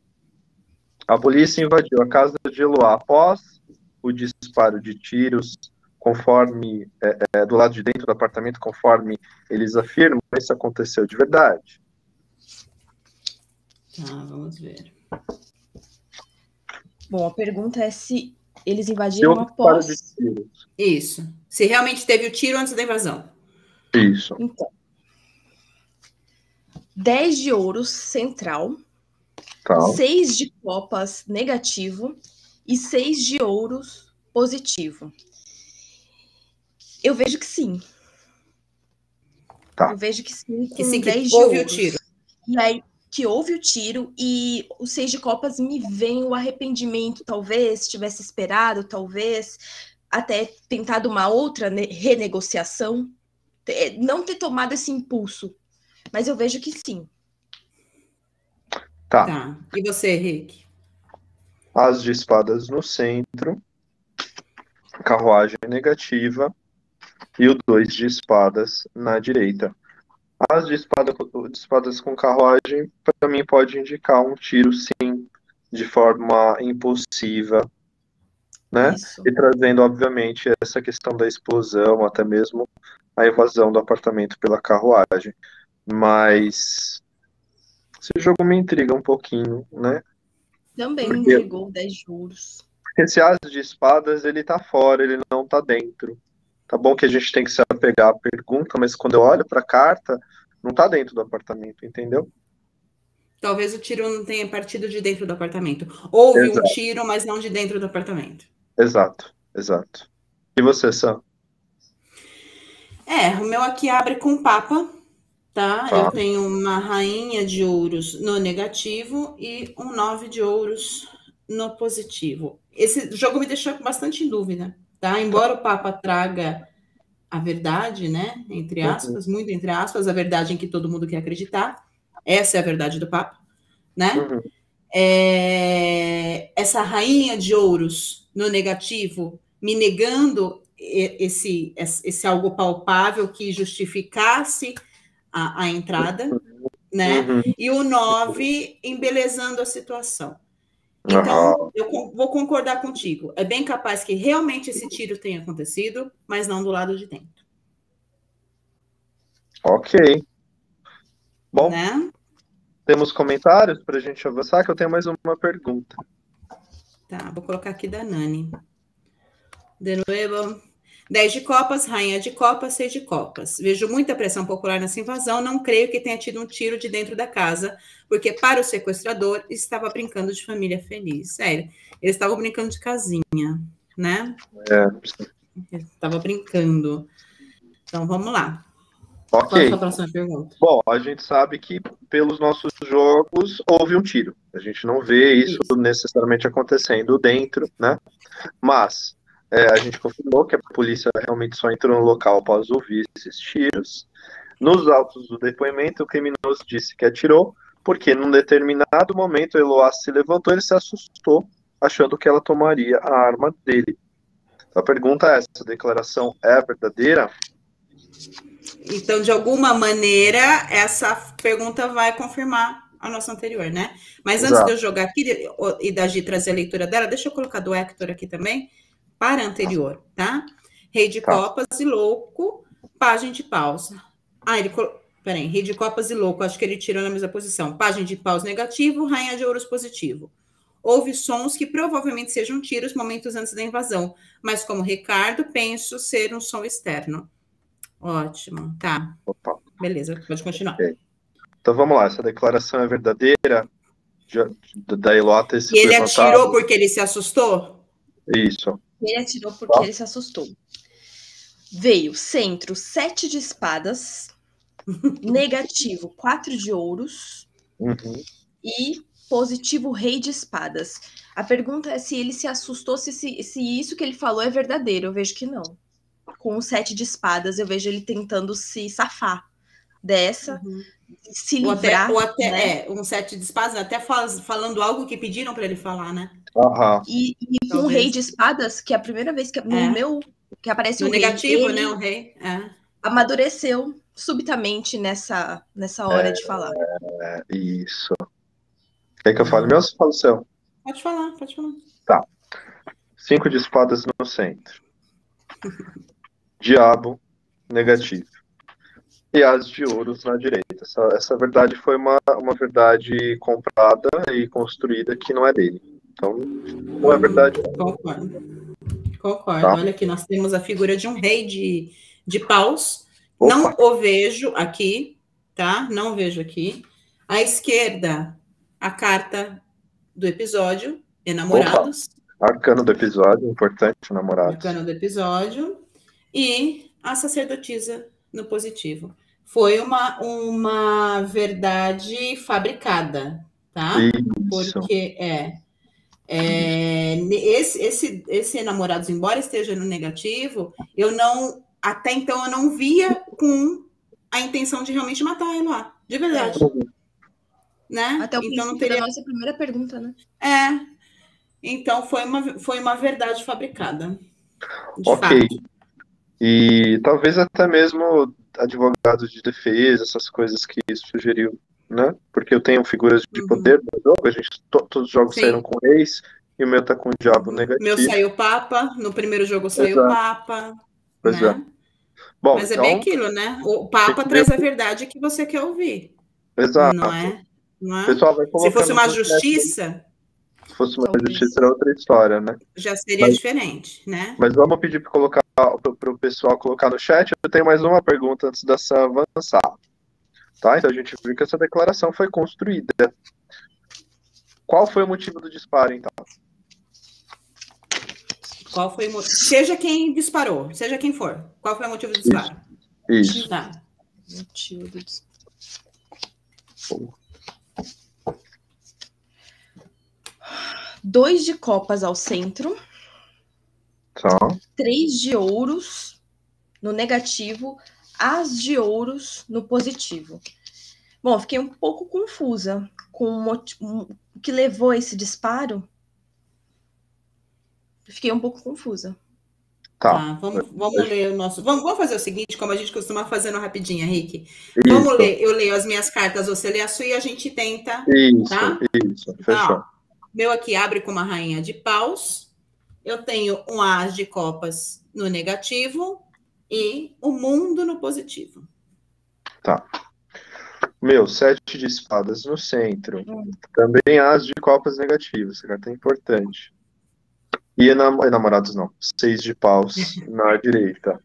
a polícia invadiu a casa de Eloá após o disparo de tiros, conforme é, é, do lado de dentro do apartamento, conforme eles afirmam, isso aconteceu de verdade? Tá, vamos ver. Bom, a pergunta é se eles invadiram após. Isso. Se realmente teve o tiro antes da invasão. Isso. Então. 10 de ouros central. Tá. 6 de copas negativo. E 6 de ouros positivo. Eu vejo que sim. Tá. Eu vejo que sim. Que sim, que houve o tiro. E aí, que houve o tiro e o seis de copas me vem o arrependimento, talvez tivesse esperado, talvez até tentado uma outra renegociação, não ter tomado esse impulso, mas eu vejo que sim. Tá. tá. E você, Rick? As de espadas no centro, carruagem negativa e o dois de espadas na direita. As de, espada, de espadas com carruagem, para mim, pode indicar um tiro, sim, de forma impulsiva, né? Isso. E trazendo, obviamente, essa questão da explosão, até mesmo a invasão do apartamento pela carruagem. Mas esse jogo me intriga um pouquinho, né? Também me intrigou 10 juros. Esse as de espadas, ele tá fora, ele não tá dentro. Tá bom que a gente tem que se apegar à pergunta, mas quando eu olho para a carta, não está dentro do apartamento, entendeu? Talvez o tiro não tenha partido de dentro do apartamento. Houve exato. um tiro, mas não de dentro do apartamento. Exato, exato. E você, Sam? É, o meu aqui abre com papa, tá? tá? Eu tenho uma rainha de ouros no negativo e um nove de ouros no positivo. Esse jogo me deixou com bastante dúvida tá? Embora o Papa traga a verdade, né? Entre uhum. aspas, uhum. muito entre aspas, a verdade em que todo mundo quer acreditar. Essa é a verdade do Papa, né? Uhum. É, essa rainha de ouros no negativo, me negando esse, esse algo palpável que justificasse a, a entrada, né? Uhum. E o 9, embelezando a situação. Então, uhum. eu vou concordar contigo. É bem capaz que realmente esse tiro tenha acontecido, mas não do lado de dentro. Ok. Bom, né? temos comentários para a gente avançar, que eu tenho mais uma pergunta. Tá, vou colocar aqui da Nani. De novo. 10 de copas, rainha de copas, 6 de copas. Vejo muita pressão popular nessa invasão, não creio que tenha tido um tiro de dentro da casa, porque para o sequestrador estava brincando de família feliz. Sério, eles estavam brincando de casinha, né? É. Estava brincando. Então vamos lá. Ok. Qual a próxima pergunta? Bom, a gente sabe que pelos nossos jogos houve um tiro. A gente não vê isso, isso. necessariamente acontecendo dentro, né? Mas é, a gente confirmou que a polícia realmente só entrou no local após ouvir esses tiros. Nos autos do depoimento, o criminoso disse que atirou, porque num determinado momento Eloá se levantou e se assustou, achando que ela tomaria a arma dele. Então, a pergunta é: essa declaração é verdadeira? Então, de alguma maneira, essa pergunta vai confirmar a nossa anterior, né? Mas antes Exato. de eu jogar aqui e da Gi trazer a leitura dela, deixa eu colocar do Hector aqui também para anterior, tá? Rei de tá. copas e louco, página de pausa. Ah, ele. Peraí, rei de copas e louco, acho que ele tirou na mesma posição. Página de paus negativo, rainha de ouros positivo. Houve sons que provavelmente sejam tiros momentos antes da invasão, mas como Ricardo, penso ser um som externo. Ótimo, tá. Opa. Beleza, pode continuar. Okay. Então vamos lá, essa declaração é verdadeira da Elota. E ele atirou porque ele se assustou? Isso. Ele atirou porque ele se assustou. Veio centro, sete de espadas, *laughs* negativo, quatro de ouros uhum. e positivo, rei de espadas. A pergunta é se ele se assustou, se, se, se isso que ele falou é verdadeiro. Eu vejo que não. Com o sete de espadas, eu vejo ele tentando se safar dessa, uhum. se livrar. Ou até, ou até né? é, um sete de espadas, até falando algo que pediram para ele falar, né? Uhum. E, e com o rei de espadas, que é a primeira vez que no é. meu que aparece no o negativo, rei, né? O rei é. amadureceu subitamente nessa, nessa hora é, de falar. É, isso. Quer que eu fale meu ou você fala o seu? Pode falar, pode falar. Tá. Cinco de espadas no centro. *laughs* Diabo, negativo. E as de ouros na direita. Essa, essa verdade foi uma, uma verdade comprada e construída que não é dele. Então, não é verdade. Concordo. Concordo. Tá. Olha aqui, nós temos a figura de um rei de, de paus. Opa. Não o vejo aqui, tá? Não vejo aqui. À esquerda, a carta do episódio, Enamorados. Opa. Arcano do episódio, importante, namorados. Arcano do episódio. E a sacerdotisa no positivo. Foi uma, uma verdade fabricada, tá? Isso. Porque é é, esse, esse, esse Namorados, embora esteja no negativo, eu não, até então, eu não via com a intenção de realmente matar ele lá, de verdade. Né? Até o então, não teria... da nossa primeira pergunta, né? É. Então, foi uma, foi uma verdade fabricada. ok. Fato. E talvez até mesmo advogados de defesa, essas coisas que sugeriu né? Porque eu tenho figuras de uhum. poder no jogo, a gente, to, todos os jogos Sim. saíram com reis, e o meu tá com o diabo negativo. O meu saiu Papa, no primeiro jogo saiu Exato. Papa. Pois né? é. Bom, Mas então, é bem então, aquilo, né? O Papa traz a verdade que você quer ouvir. Exato. Não é? Não é? Se fosse uma justiça. Se fosse uma talvez. justiça, era outra história, né? Já seria mas, diferente, né? Mas vamos pedir para colocar para o pessoal colocar no chat. Eu tenho mais uma pergunta antes dessa avançar. Tá? Então a gente viu que essa declaração foi construída. Qual foi o motivo do disparo, então? Qual foi o motivo? Seja quem disparou, seja quem for. Qual foi o motivo do disparo? Isso. Isso. Tá. Motivo do disparo. Dois de copas ao centro. Tá. três de ouros no negativo, as de ouros no positivo. Bom, fiquei um pouco confusa com o que levou a esse disparo. Fiquei um pouco confusa. Tá. tá vamos, vamos ler o nosso. Vamos, vamos fazer o seguinte, como a gente costuma fazer no rapidinho, Henrique. Isso. Vamos ler, eu leio as minhas cartas, você lê a sua e a gente tenta. Isso, tá? isso, fechou. meu aqui abre com uma rainha de paus. Eu tenho um as de copas no negativo e o mundo no positivo. Tá. Meu, sete de espadas no centro. Hum. Também as de copas negativas. Essa carta é importante. E namorados não. Seis de paus *laughs* na direita.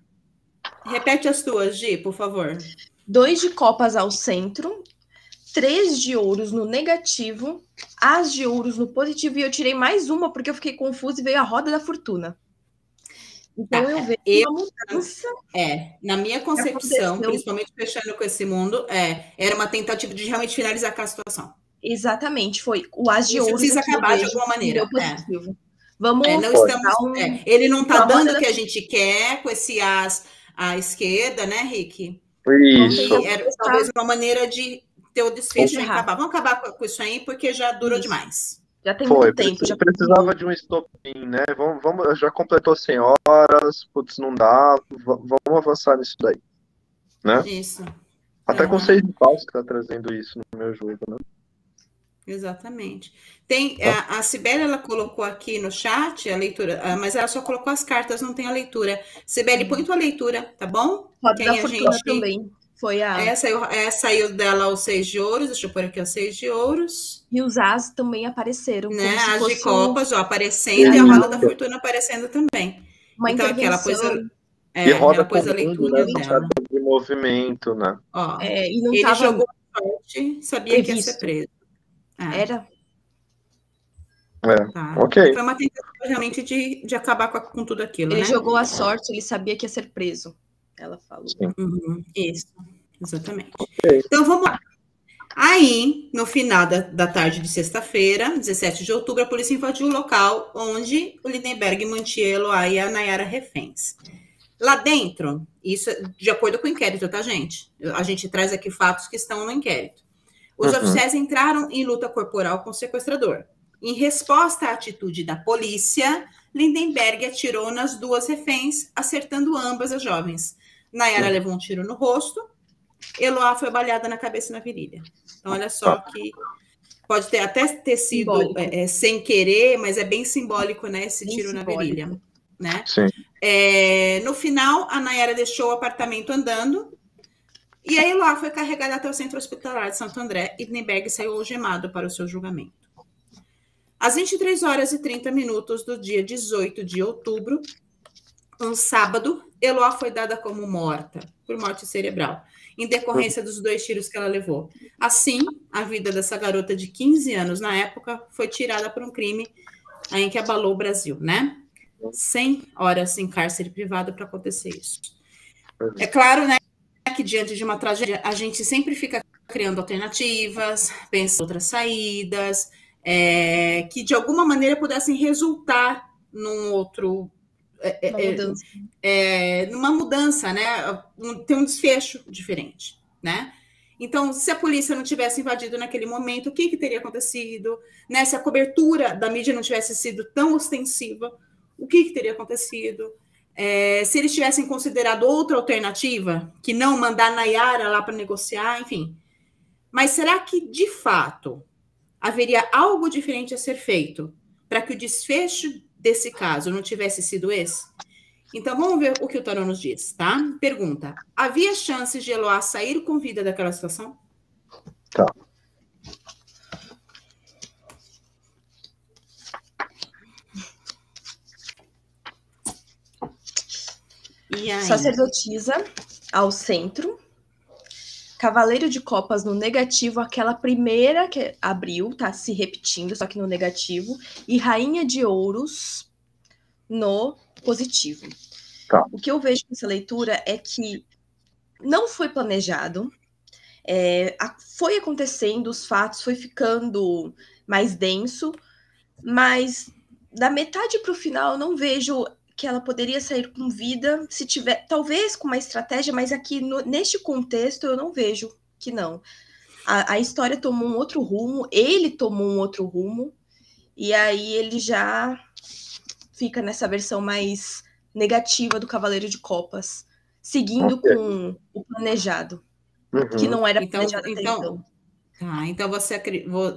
Repete as tuas, Gi, por favor. Dois de copas ao centro, três de ouros no negativo, as de ouros no positivo, e eu tirei mais uma porque eu fiquei confusa e veio a roda da fortuna. Então eu vejo eu, uma mudança. É, na minha concepção, principalmente fechando com esse mundo, é, era uma tentativa de realmente finalizar a situação. Exatamente, foi o as de Isso ouros. precisa acabar de alguma maneira. É. Vamos. É, não estamos, um, é, ele não está dando o que a gente quer com esse as à esquerda, né, Rick? Isso. Era talvez uma maneira de ter o desfecho e acabar. Vamos acabar com isso aí, porque já durou isso. demais. Já tem Foi, muito tempo. Já precisava de um estopim, né? Vamos, vamos, já completou 100 horas, putz, não dá, vamos avançar nisso daí. Né? Isso. Até uhum. com seis paus que tá trazendo isso no meu jogo, né? Exatamente. Tem a, a Sibeli, ela colocou aqui no chat a leitura, ah, mas ela só colocou as cartas, não tem a leitura. Sibeli, põe tua leitura, tá bom? Roda Quem da a Fortuna gente... também. Foi a. É, saiu, é, saiu dela os seis de ouros, deixa eu pôr aqui os seis de ouros. E os as também apareceram. Né? As de copas, ó, aparecendo, e a roda da fortuna aparecendo também. Uma então aqui ela pôs a, é, e roda ela pôs a leitura né? dela. De movimento, né? Ó, é, e não ele tava... jogou sorte, sabia Previsto. que ia ser preso. É. Era. É, tá. ok. Foi uma tentativa realmente de, de acabar com, com tudo aquilo. Ele né? jogou a sorte, ele sabia que ia ser preso. Ela falou. Uhum, isso, exatamente. Okay. Então vamos lá. Aí, no final da, da tarde de sexta-feira, 17 de outubro, a polícia invadiu o local onde o Lindenberg mantinha Eloá e a Nayara reféns. Lá dentro, isso é de acordo com o inquérito, tá, gente? A gente traz aqui fatos que estão no inquérito. Os uhum. oficiais entraram em luta corporal com o sequestrador. Em resposta à atitude da polícia, Lindenberg atirou nas duas reféns, acertando ambas as jovens. Nayara Sim. levou um tiro no rosto, Eloá foi baleada na cabeça e na virilha. Então, olha só tá. que pode ter até ter sido é, é, sem querer, mas é bem simbólico, né? Esse bem tiro simbólico. na virilha. Né? É, no final, a Nayara deixou o apartamento andando e aí Eloá foi carregada até o centro hospitalar de Santo André e Lindenberg saiu algemado para o seu julgamento. Às 23 horas e 30 minutos do dia 18 de outubro, um sábado, Eloá foi dada como morta por morte cerebral, em decorrência dos dois tiros que ela levou. Assim, a vida dessa garota de 15 anos na época foi tirada por um crime em que abalou o Brasil, né? 100 horas em cárcere privado para acontecer isso. É claro, né, que diante de uma tragédia a gente sempre fica criando alternativas, pensa outras saídas, é, que de alguma maneira pudessem resultar num outro é, é, é mudança. É, numa mudança, né? Um, ter um desfecho diferente, né? Então, se a polícia não tivesse invadido naquele momento, o que, que teria acontecido? Né? Se a cobertura da mídia não tivesse sido tão ostensiva, o que, que teria acontecido? É, se eles tivessem considerado outra alternativa, que não mandar Nayara lá para negociar, enfim. Mas será que, de fato, haveria algo diferente a ser feito para que o desfecho desse caso não tivesse sido esse? Então, vamos ver o que o Tarô nos diz, tá? Pergunta: havia chances de Eloá sair com vida daquela situação? Tá. Sacerdotisa ao centro. Cavaleiro de Copas no negativo, aquela primeira que abriu, tá se repetindo, só que no negativo. E Rainha de Ouros no positivo. Tá. O que eu vejo nessa leitura é que não foi planejado, é, a, foi acontecendo, os fatos foi ficando mais denso, mas da metade para o final eu não vejo que ela poderia sair com vida se tiver, talvez com uma estratégia, mas aqui no, neste contexto eu não vejo que não. A, a história tomou um outro rumo, ele tomou um outro rumo, e aí ele já fica nessa versão mais negativa do Cavaleiro de Copas, seguindo okay. com o planejado, uhum. que não era então, planejado então, então. Tá, então você,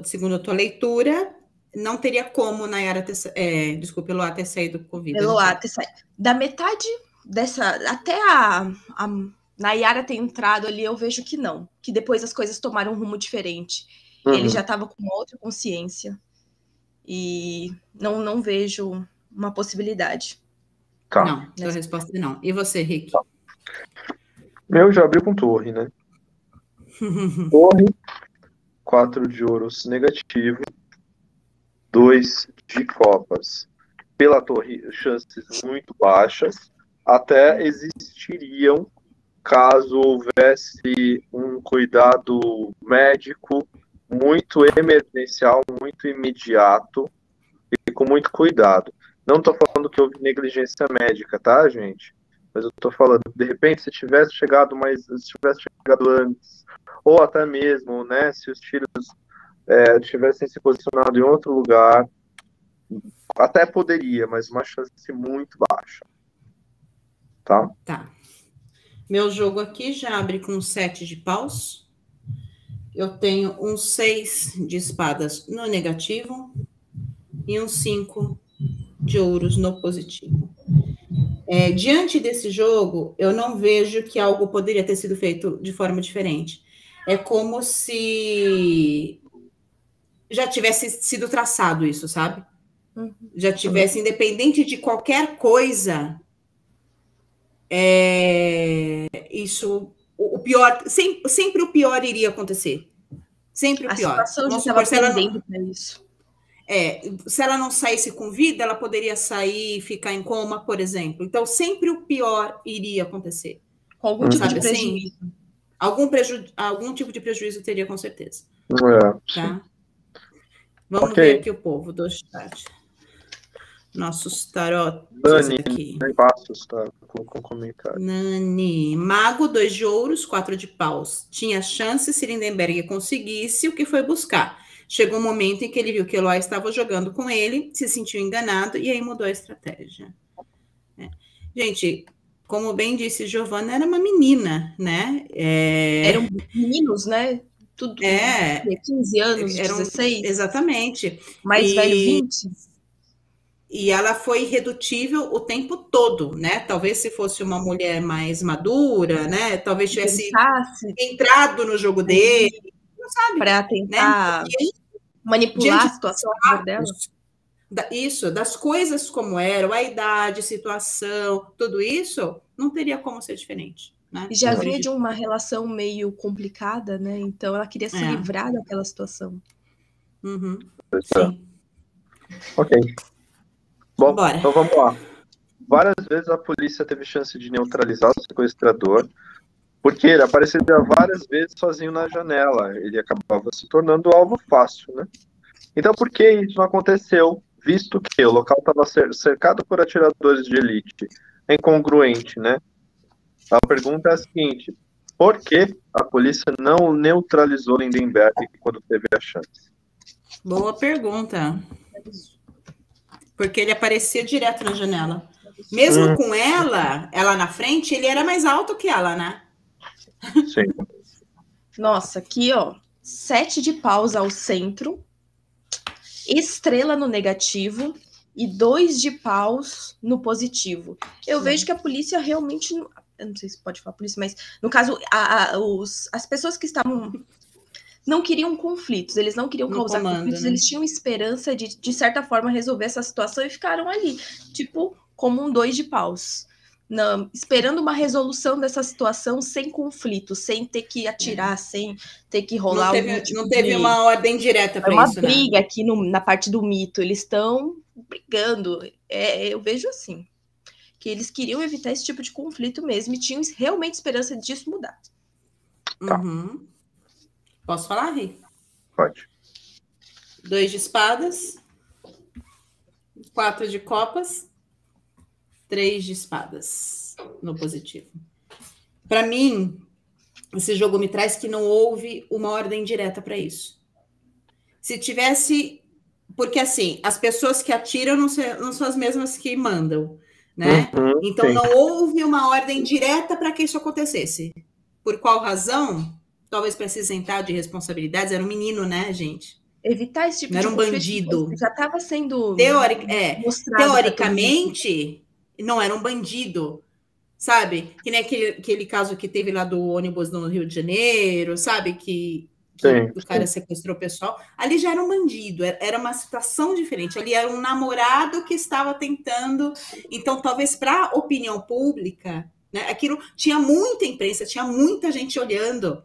segundo a tua leitura, não teria como Nayara ter, é, desculpa, Eloá ter saído com vida. Eloá ter saído. Da metade dessa, até a, a Nayara ter entrado ali, eu vejo que não, que depois as coisas tomaram um rumo diferente. Uhum. Ele já estava com outra consciência e não, não vejo uma possibilidade. Tá. Não, sua resposta é não. E você, Rick? Tá. Meu já abriu com torre, né? *laughs* torre, quatro de ouros negativo, dois de copas. Pela torre, chances muito baixas, até existiriam caso houvesse um cuidado médico muito emergencial, muito imediato e com muito cuidado. Não estou falando que houve negligência médica, tá, gente? Mas eu estou falando, de repente, se tivesse chegado mais, se tivesse chegado antes, ou até mesmo, né, se os tiros é, tivessem se posicionado em outro lugar, até poderia, mas uma chance muito baixa. Tá? Tá. Meu jogo aqui já abre com sete de paus. Eu tenho um seis de espadas no negativo e um cinco de ouros no positivo. É, diante desse jogo, eu não vejo que algo poderia ter sido feito de forma diferente. É como se já tivesse sido traçado isso, sabe? Uhum. Já tivesse, independente de qualquer coisa, é, isso, o, pior, sempre, sempre, o pior iria acontecer. Sempre o a pior. A situação já estava pendendo para isso. É, se ela não saísse com vida, ela poderia sair e ficar em coma, por exemplo. Então, sempre o pior iria acontecer. Com algum tipo de assim? prejuízo. Assim? Algum, preju algum tipo de prejuízo teria, com certeza. É. Tá? Vamos okay. ver aqui o povo do chat. Nossos tarot Nani, aqui. Passos, tá? Com, com comentário. Nani. Mago, dois de ouros, quatro de paus. Tinha chance se Lindenberg conseguisse o que foi buscar. Chegou um momento em que ele viu que Eloy estava jogando com ele, se sentiu enganado e aí mudou a estratégia. É. Gente, como bem disse Giovanna, era uma menina, né? É... Eram meninos, né? Tudo. É. 15 anos, eram, 16. Exatamente. Mais e... velho, 20 e ela foi irredutível o tempo todo, né? Talvez se fosse uma mulher mais madura, né? Talvez tivesse Pensasse. entrado no jogo dele, não sabe? Para tentar né? manipular a situação dela. Isso, das coisas como eram, a idade, situação, tudo isso, não teria como ser diferente. Né? E já vinha de uma relação meio complicada, né? Então ela queria se é. livrar daquela situação. Uhum. Sim. Ok. Bom, Bora. então vamos lá. Várias vezes a polícia teve chance de neutralizar o sequestrador, porque ele aparecia várias vezes sozinho na janela. Ele acabava se tornando alvo fácil, né? Então, por que isso não aconteceu, visto que o local estava cercado por atiradores de elite? É incongruente, né? A pergunta é a seguinte: por que a polícia não neutralizou Lindenberg quando teve a chance? Boa pergunta. Porque ele aparecia direto na janela. Mesmo hum. com ela, ela na frente, ele era mais alto que ela, né? Sim. Nossa, aqui, ó. Sete de paus ao centro, estrela no negativo e dois de paus no positivo. Eu Sim. vejo que a polícia realmente. Eu não sei se pode falar polícia, mas no caso, a, a, os, as pessoas que estavam. Não queriam conflitos, eles não queriam no causar comando, conflitos, né? eles tinham esperança de, de certa forma, resolver essa situação e ficaram ali, tipo, como um dois de paus esperando uma resolução dessa situação sem conflito, sem ter que atirar, é. sem ter que rolar. Não teve, tipo não teve de... uma ordem direta para isso. Uma né? briga né? aqui no, na parte do mito. Eles estão brigando. É, eu vejo assim que eles queriam evitar esse tipo de conflito mesmo e tinham realmente esperança disso mudar. Tá. Uhum. Posso falar, Ri? Pode. Dois de espadas, quatro de copas três de espadas no positivo. Para mim, esse jogo me traz que não houve uma ordem direta para isso. Se tivesse. Porque, assim, as pessoas que atiram não, não são as mesmas que mandam, né? Uhum, então, sim. não houve uma ordem direta para que isso acontecesse. Por qual razão? Talvez para se isentar de responsabilidades. Era um menino, né, gente? Evitar esse tipo não de era um bandido. Já estava sendo. Teoric, é, teoricamente, não era um bandido sabe? Que nem aquele, aquele caso que teve lá do ônibus no Rio de Janeiro, sabe? Que, que sim, o cara sim. sequestrou o pessoal. Ali já era um bandido, era uma situação diferente. Ali era um namorado que estava tentando. Então, talvez para a opinião pública, né? Aquilo tinha muita imprensa, tinha muita gente olhando.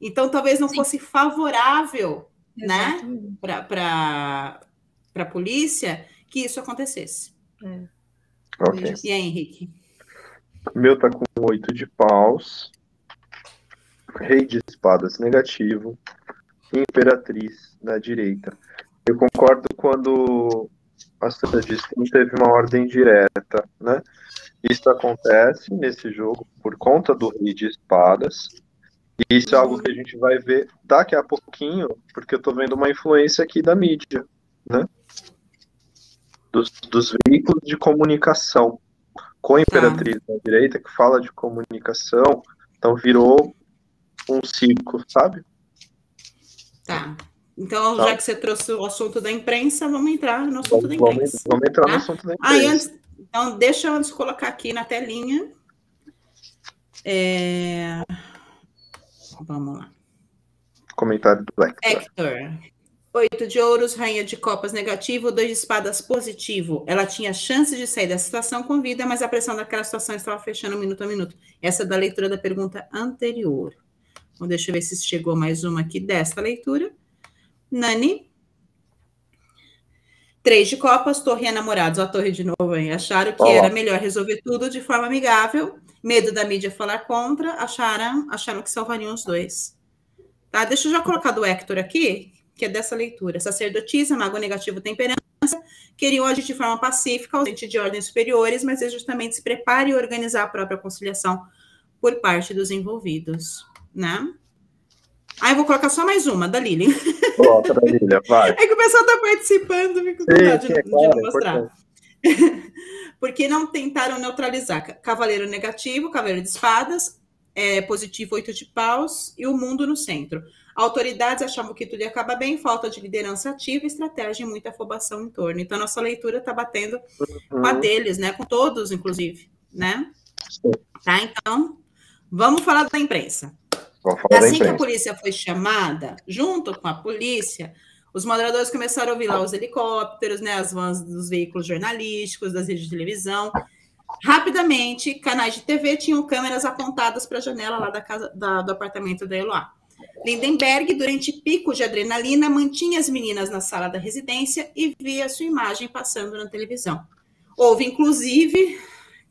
Então, talvez não sim. fosse favorável, né? Para a polícia que isso acontecesse. É. Okay. E aí, Henrique? O meu tá com oito de paus. Rei de espadas negativo. Imperatriz na direita. Eu concordo quando a Sandra disse que não teve uma ordem direta, né? Isso acontece nesse jogo por conta do rei de espadas. E isso é algo que a gente vai ver daqui a pouquinho, porque eu tô vendo uma influência aqui da mídia, né? Dos, dos veículos de comunicação com a Imperatriz tá. na direita, que fala de comunicação, então virou um círculo, sabe? Tá. Então, tá. já que você trouxe o assunto da imprensa, vamos entrar no assunto vamos, da imprensa. Vamos, entrar tá? no assunto da imprensa. Ah, antes, então, deixa eu antes colocar aqui na telinha. É... Vamos lá. Comentário do Hector. Hector. Oito de ouros, rainha de copas negativo, dois de espadas positivo. Ela tinha chance de sair dessa situação com vida, mas a pressão daquela situação estava fechando minuto a minuto. Essa é da leitura da pergunta anterior. Então, deixa eu ver se chegou mais uma aqui desta leitura. Nani. Três de copas, torre e namorados. Ó, a torre de novo, hein? Acharam que Olá. era melhor resolver tudo de forma amigável. Medo da mídia falar contra. Acharam, acharam que salvariam os dois. Tá? Deixa eu já colocar do Hector aqui, que é dessa leitura. Sacerdotisa, mago negativo, temperança, queriam agir de forma pacífica, ausente de ordens superiores, mas é justamente se prepare e organizar a própria conciliação por parte dos envolvidos, né? Ah, eu vou colocar só mais uma, da Lilian. Coloca da Lilian, vai. *laughs* É que o pessoal está participando, fico com vontade de, é claro, de mostrar. *laughs* Porque não tentaram neutralizar Cavaleiro negativo, Cavaleiro de espadas, é, positivo, oito de paus e o mundo no centro. Autoridades achavam que tudo ia acabar bem, falta de liderança ativa, estratégia e muita afobação em torno. Então, nossa leitura está batendo uhum. com a deles, né? Com todos, inclusive, né? Sim. Tá, então, vamos falar da imprensa. Falar assim que a polícia foi chamada, junto com a polícia, os moderadores começaram a ouvir lá os helicópteros, né, as vans dos veículos jornalísticos, das redes de televisão. Rapidamente, canais de TV tinham câmeras apontadas para a janela lá da casa da, do apartamento da Eloá. Lindenberg, durante pico de adrenalina, mantinha as meninas na sala da residência e via sua imagem passando na televisão. Houve, inclusive,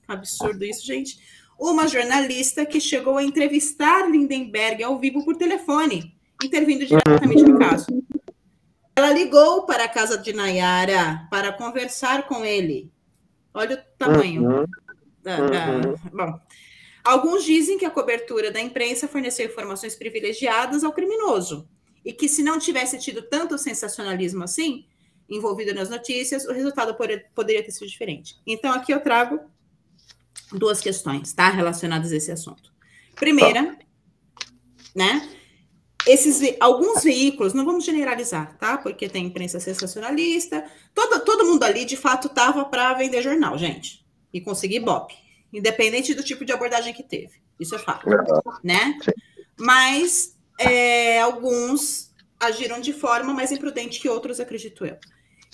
absurdo isso, gente, uma jornalista que chegou a entrevistar Lindenberg ao vivo por telefone, intervindo diretamente no caso. Ela ligou para a casa de Nayara para conversar com ele. Olha o tamanho. Uhum. Da, da... Uhum. Bom, Alguns dizem que a cobertura da imprensa forneceu informações privilegiadas ao criminoso e que, se não tivesse tido tanto sensacionalismo assim envolvido nas notícias, o resultado poderia ter sido diferente. Então, aqui eu trago duas questões, tá, relacionadas a esse assunto. Primeira, né? Esses alguns veículos, não vamos generalizar, tá? Porque tem imprensa sensacionalista, todo, todo mundo ali de fato estava para vender jornal, gente, e conseguir BOP independente do tipo de abordagem que teve. Isso é fato, né? Mas é, alguns agiram de forma mais imprudente que outros, acredito eu.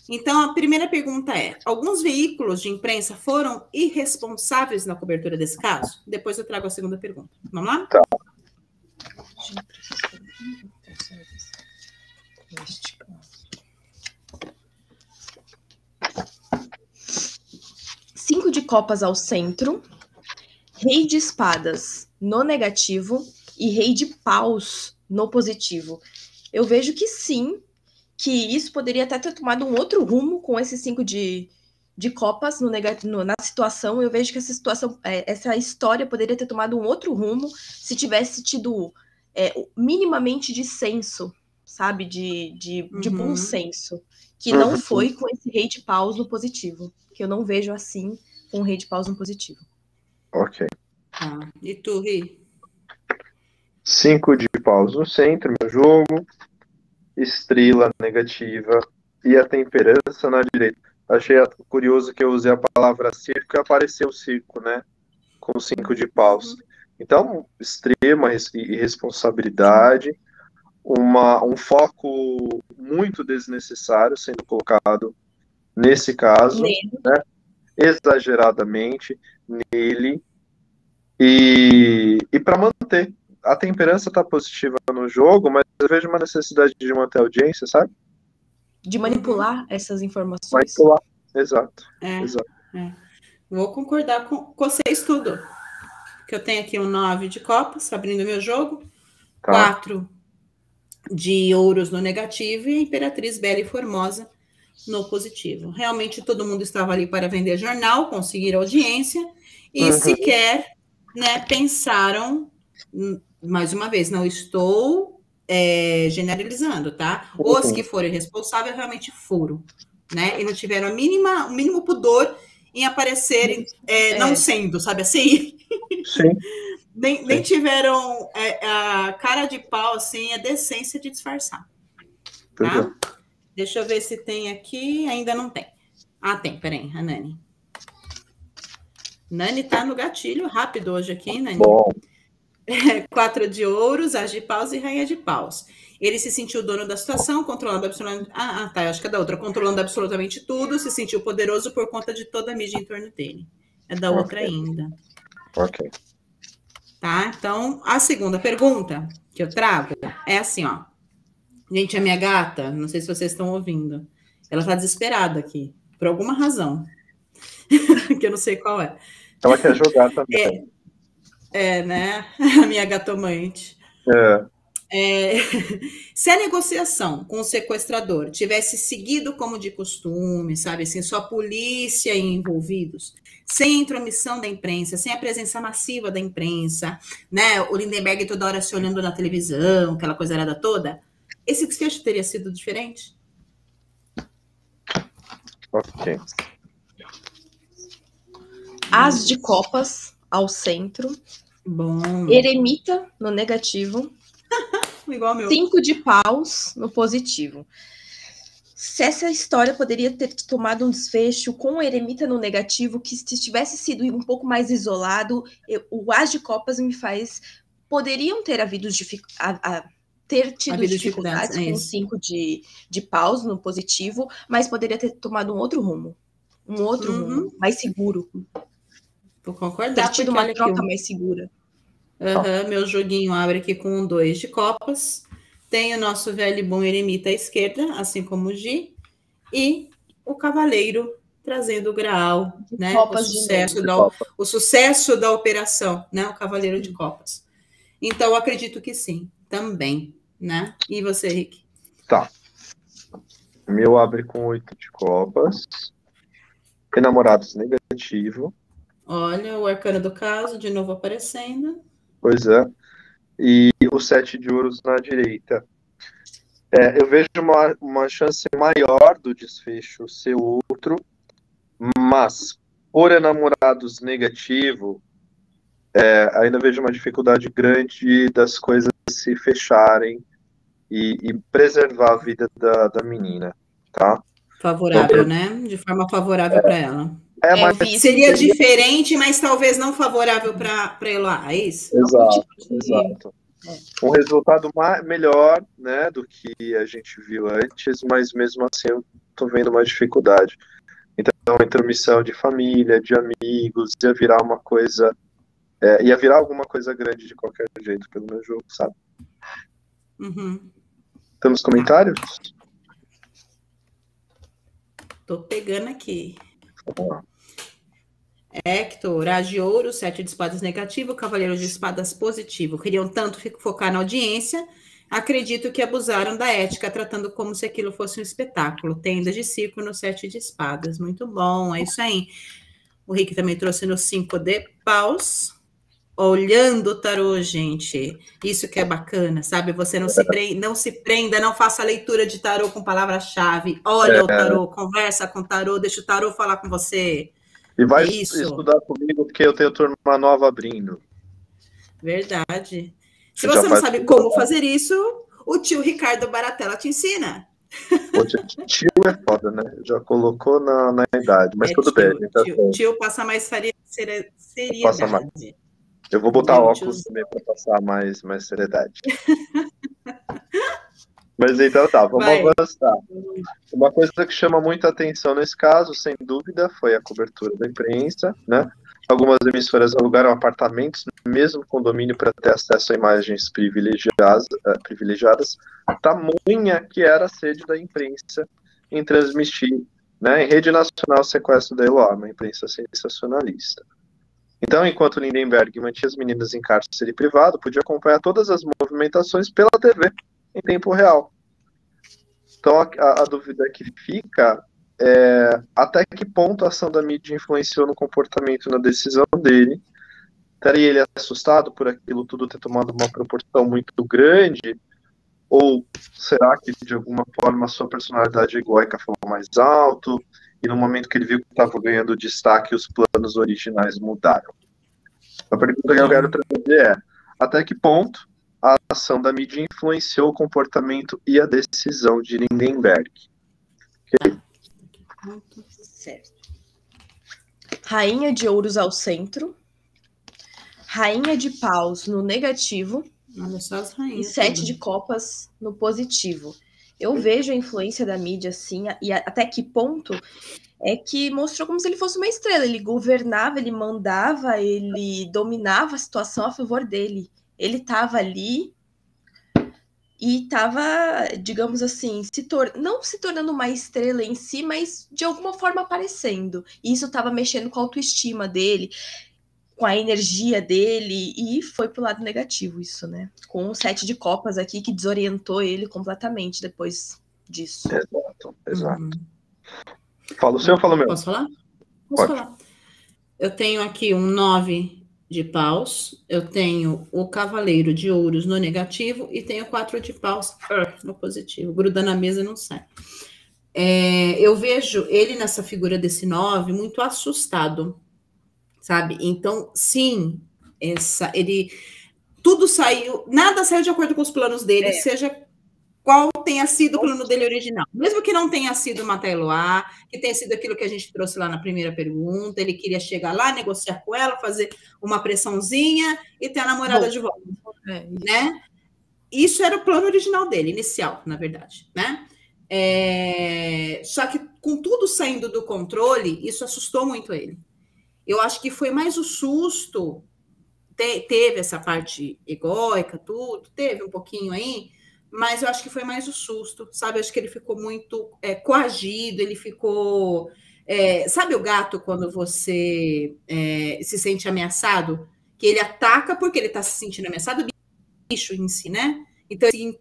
Então, a primeira pergunta é: alguns veículos de imprensa foram irresponsáveis na cobertura desse caso? Depois eu trago a segunda pergunta. Vamos lá? Tá. Cinco de copas ao centro, rei de espadas no negativo e rei de paus no positivo. Eu vejo que sim, que isso poderia até ter tomado um outro rumo com esses cinco de, de copas no, no, na situação. Eu vejo que essa situação, é, essa história poderia ter tomado um outro rumo se tivesse tido é, minimamente de senso, sabe? De, de, uhum. de bom senso. Que não uhum. foi com esse rei de paus no positivo. Que eu não vejo assim com o rei de paus no positivo. Ok. Ah, e tu, Ri? Cinco de paus no centro, meu jogo. Estrela negativa. E a temperança na direita. Achei curioso que eu usei a palavra circo e apareceu o circo, né? Com cinco de paus. Uhum. Então, extrema irresponsabilidade, uma, um foco muito desnecessário sendo colocado nesse caso, né? exageradamente nele, e, e para manter. A temperança está positiva no jogo, mas eu vejo uma necessidade de manter a audiência, sabe? De manipular essas informações. Manipular, exato. É, exato. É. Vou concordar com, com vocês tudo que eu tenho aqui um 9 de copas, abrindo meu jogo, tá. 4 de ouros no negativo e a Imperatriz Bela e Formosa no positivo. Realmente todo mundo estava ali para vender jornal, conseguir audiência e uhum. sequer né, pensaram, mais uma vez, não estou é, generalizando, tá? Uhum. Os que foram responsáveis realmente foram, né? E não tiveram a mínima, o mínimo pudor em aparecerem é, é. não sendo, sabe assim? Sim. *laughs* nem, Sim. nem tiveram é, a cara de pau, assim, a decência de disfarçar. Tá? Deixa eu ver se tem aqui. Ainda não tem. Ah, tem, peraí, a Nani. Nani tá no gatilho rápido hoje aqui, Nani. Bom. *laughs* Quatro de ouros, as de paus e rainha de paus. Ele se sentiu dono da situação, controlando absolutamente. Ah, ah, tá, acho que é da outra. Controlando absolutamente tudo, se sentiu poderoso por conta de toda a mídia em torno dele. É da outra okay. ainda. Ok. Tá? Então, a segunda pergunta que eu trago é assim, ó. Gente, a minha gata, não sei se vocês estão ouvindo, ela tá desesperada aqui, por alguma razão. *laughs* que eu não sei qual é. Ela quer jogar também. É, é né? *laughs* A minha gatomante. É. É, *laughs* se a negociação com o sequestrador tivesse seguido como de costume, sabe assim, só polícia envolvidos, sem intromissão da imprensa, sem a presença massiva da imprensa, né, o Lindenberg toda hora se olhando na televisão, aquela coisa errada toda, esse desfecho teria sido diferente? Ok. As de copas ao centro. Bom. Eremita no negativo. *laughs* Igual meu. Cinco de paus no positivo. Se essa história poderia ter tomado um desfecho com o Eremita no negativo, que se tivesse sido um pouco mais isolado, eu, o As de Copas me faz. Poderiam ter havido a, a, ter tido dificuldades, dificuldades é com cinco de, de paus no positivo, mas poderia ter tomado um outro rumo. Um outro uhum. rumo, mais seguro. Vou concordar. Tido uma troca mais segura. Uhum, meu joguinho abre aqui com um dois de copas. Tem o nosso velho e bom eremita à esquerda, assim como o Gi. E o cavaleiro trazendo o graal, né? O sucesso, da, o sucesso da operação, né? O cavaleiro de copas. Então, acredito que sim, também, né? E você, Rick? Tá. Meu abre com oito de copas. Enamorados negativo. Olha, o arcano do caso, de novo aparecendo. Pois é. E o sete de ouros na direita. É, eu vejo uma, uma chance maior do desfecho ser outro, mas por enamorados negativo, é, ainda vejo uma dificuldade grande das coisas se fecharem e, e preservar a vida da, da menina, tá? Favorável, então, né? De forma favorável é, para ela. É, mas é, seria, diferente, mas talvez não favorável para ela, é isso? Exato, exato. Um resultado mais, melhor né, do que a gente viu antes, mas mesmo assim eu estou vendo uma dificuldade. Então, intromissão de família, de amigos, ia virar uma coisa. É, ia virar alguma coisa grande de qualquer jeito pelo meu jogo, sabe? Uhum. Temos comentários? Tô pegando aqui. Hector, As de Ouro, Sete de Espadas negativo, Cavaleiro de Espadas positivo. Queriam tanto focar na audiência, acredito que abusaram da ética, tratando como se aquilo fosse um espetáculo. Tenda de circo no sete de espadas. Muito bom, é isso aí. O Rick também trouxe no cinco de paus. Olhando o tarô, gente. Isso que é bacana, sabe? Você não se, prenda, não se prenda, não faça leitura de tarô com palavra-chave. Olha é. o tarô, conversa com o tarô, deixa o tarô falar com você. E vai Isso. estudar comigo, porque eu tenho turma nova abrindo. Verdade. Se você não sabe como fazer isso, o tio Ricardo Baratella te ensina. O tio é foda, né? Já colocou na, na idade, mas é, tudo tio, bem. Tá tio, tio, passa mais seriedade. Passa mais. Eu vou botar óculos tio... também para passar mais, mais seriedade. *laughs* mas então tá, vamos Vai. avançar. Uma coisa que chama muita atenção nesse caso, sem dúvida, foi a cobertura da imprensa, né? Algumas emissoras alugaram apartamentos no mesmo condomínio para ter acesso a imagens privilegiadas, uh, privilegiadas, tamanha que era a sede da imprensa em transmitir, né, em rede nacional, o sequestro da Eloá, uma imprensa sensacionalista. Então, enquanto Lindenberg mantinha as meninas em cárcere privado, podia acompanhar todas as movimentações pela TV, em tempo real. Então, a, a dúvida que fica é, até que ponto a ação da mídia influenciou no comportamento na decisão dele. Estaria ele assustado por aquilo tudo ter tomado uma proporção muito grande? Ou será que de alguma forma a sua personalidade egoica falou mais alto? E no momento que ele viu que estava ganhando destaque, os planos originais mudaram? A pergunta que eu quero trazer é: até que ponto a ação da mídia influenciou o comportamento e a decisão de Lindenberg? Okay? Certo. Rainha de ouros ao centro. Rainha de paus no negativo. Olha só as rainhas. E sete de copas no positivo. Eu vejo a influência da mídia assim, e até que ponto é que mostrou como se ele fosse uma estrela. Ele governava, ele mandava, ele dominava a situação a favor dele. Ele estava ali e estava, digamos assim, se tor não se tornando uma estrela em si, mas de alguma forma aparecendo. E isso estava mexendo com a autoestima dele, com a energia dele, e foi pro lado negativo isso, né? Com o sete de copas aqui que desorientou ele completamente depois disso. Exato, exato. Uhum. Fala o seu ou fala o meu? Posso falar? Posso Pode. falar. Eu tenho aqui um nove de paus, eu tenho o cavaleiro de ouros no negativo e tenho quatro de paus uh, no positivo. Gruda na mesa e não sai. É, eu vejo ele nessa figura desse nove muito assustado, sabe? Então, sim, essa ele tudo saiu, nada saiu de acordo com os planos dele, é. seja qual tenha sido o plano dele original. Mesmo que não tenha sido Matailoá, que tenha sido aquilo que a gente trouxe lá na primeira pergunta, ele queria chegar lá, negociar com ela, fazer uma pressãozinha e ter a namorada Bom, de volta, é, isso. né? Isso era o plano original dele, inicial, na verdade, né? É... Só que com tudo saindo do controle, isso assustou muito ele. Eu acho que foi mais o susto, te, teve essa parte egóica, tudo, teve um pouquinho aí, mas eu acho que foi mais o susto, sabe? Eu acho que ele ficou muito é, coagido, ele ficou. É, sabe o gato quando você é, se sente ameaçado? Que ele ataca porque ele está se sentindo ameaçado, bicho em si, né? Então ele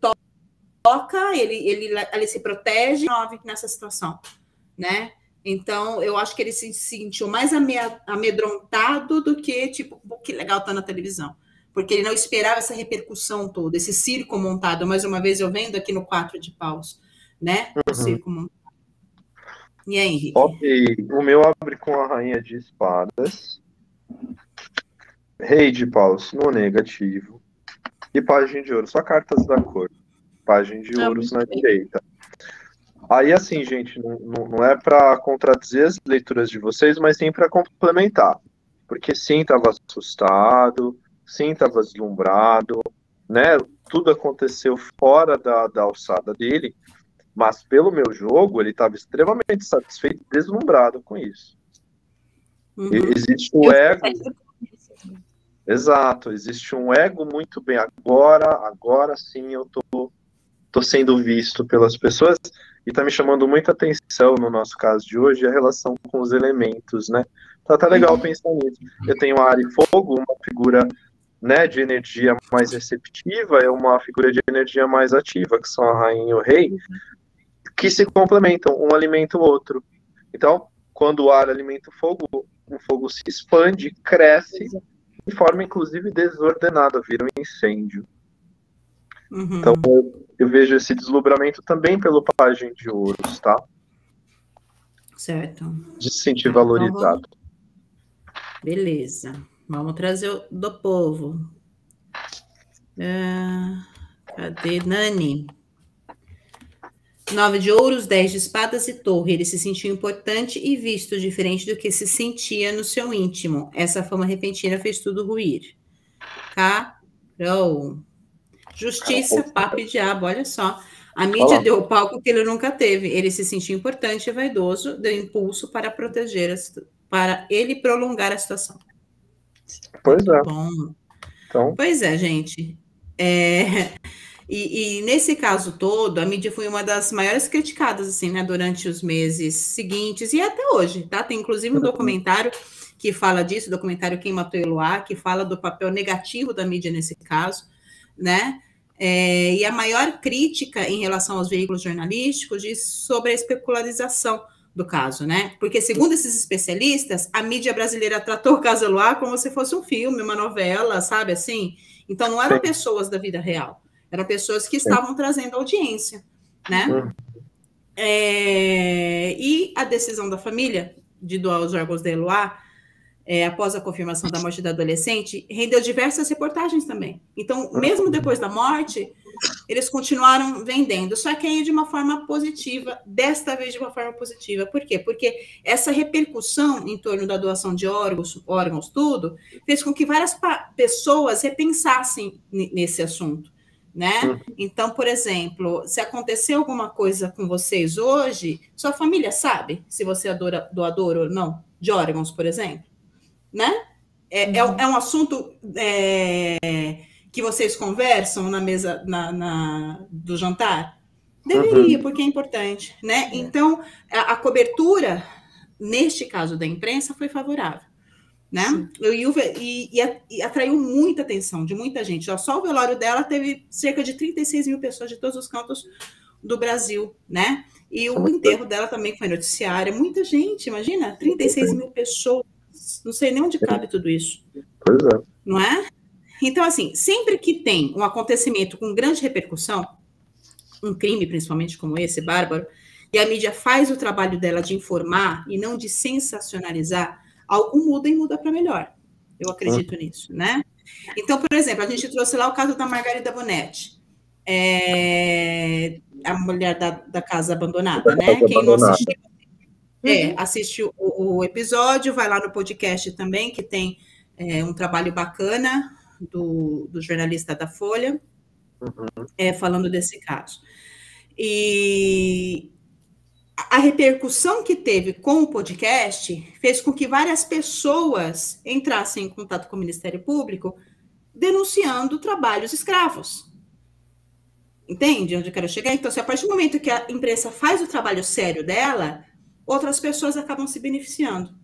toca, ele, ele, ele se protege nessa situação, né? Então, eu acho que ele se sentiu mais amedrontado do que, tipo, que legal tá na televisão porque ele não esperava essa repercussão toda, esse circo montado. Mais uma vez, eu vendo aqui no quatro de paus, né? O uhum. circo montado. E aí, Henrique? Ok, o meu abre com a rainha de espadas, rei de paus no negativo e página de ouro, só cartas da cor. Página de ah, ouros na bem. direita. Aí, assim, gente, não, não é para contradizer as leituras de vocês, mas sim para complementar. Porque sim, estava assustado, sim estava deslumbrado, né? Tudo aconteceu fora da, da alçada dele, mas pelo meu jogo ele estava extremamente satisfeito, deslumbrado com isso. Uhum. Existe o um ego. Exato, existe um ego muito bem. Agora, agora sim eu tô, tô sendo visto pelas pessoas e está me chamando muita atenção no nosso caso de hoje a relação com os elementos, né? Tá, tá legal uhum. pensar nisso. Eu tenho ar e fogo, uma figura né, de energia mais receptiva é uma figura de energia mais ativa, que são a rainha e o rei, que se complementam, um alimenta o outro. Então, quando o ar alimenta o fogo, o fogo se expande, cresce, de forma inclusive desordenada, vira um incêndio. Uhum. Então, eu, eu, vejo esse deslumbramento também pelo página de ouros, tá? Certo. De se sentir valorizado. Beleza. Vamos trazer o do povo. Uh, cadê Nani? Nove de ouros, dez de espadas e torre. Ele se sentiu importante e visto diferente do que se sentia no seu íntimo. Essa fama repentina fez tudo ruir. Carol. Justiça, papo e diabo, olha só. A mídia Olá. deu o palco que ele nunca teve. Ele se sentiu importante e vaidoso, deu impulso para proteger, para ele prolongar a situação. Pois é. Bom. Então... Pois é, gente. É... *laughs* E, e, nesse caso todo, a mídia foi uma das maiores criticadas, assim, né, durante os meses seguintes e até hoje, tá? Tem inclusive um documentário que fala disso, o documentário Quem Matou Eloá, que fala do papel negativo da mídia nesse caso, né? É, e a maior crítica em relação aos veículos jornalísticos diz sobre a especularização do caso, né? Porque, segundo esses especialistas, a mídia brasileira tratou o caso Eloá como se fosse um filme, uma novela, sabe assim? Então, não eram Sim. pessoas da vida real, eram pessoas que estavam Sim. trazendo audiência, né? Hum. É, e a decisão da família de doar os órgãos da Eloá, é, após a confirmação da morte da adolescente, rendeu diversas reportagens também. Então, mesmo depois da morte, eles continuaram vendendo, só que aí de uma forma positiva, desta vez de uma forma positiva. Por quê? Porque essa repercussão em torno da doação de órgãos, órgãos tudo, fez com que várias pessoas repensassem nesse assunto. Né? Então, por exemplo, se acontecer alguma coisa com vocês hoje, sua família sabe se você é doador ou não de órgãos, por exemplo, né? É, é uhum. é, é um assunto é, que vocês conversam na mesa na, na do jantar? Deveria, uhum. porque é importante, né? É. Então, a, a, cobertura, neste caso da imprensa, foi favorável, né? E, e, e, atraiu muita atenção de muita gente. Só o velório dela teve cerca de 36 mil pessoas de todos os cantos do Brasil, né? E o enterro dela também foi noticiário. Muita gente, imagina, 36 mil pessoas. Não sei nem onde cabe tudo isso. Pois é. Não é? Então, assim, sempre que tem um acontecimento com grande repercussão, um crime principalmente como esse, bárbaro, e a mídia faz o trabalho dela de informar e não de sensacionalizar, algo muda e muda para melhor. Eu acredito nisso, né? Então, por exemplo, a gente trouxe lá o caso da Margarida Bonetti, é, a mulher da, da casa abandonada, né? Quem não assistiu, é, uhum. assiste o, o, episódio, vai lá no podcast também, que tem é, um trabalho bacana do, do jornalista da Folha, uhum. é, falando desse caso. E a repercussão que teve com o podcast fez com que várias pessoas entrassem em contato com o Ministério Público denunciando trabalhos escravos. Entende onde eu quero chegar? Então, se a partir do momento que a imprensa faz o trabalho sério dela, outras pessoas acabam se beneficiando.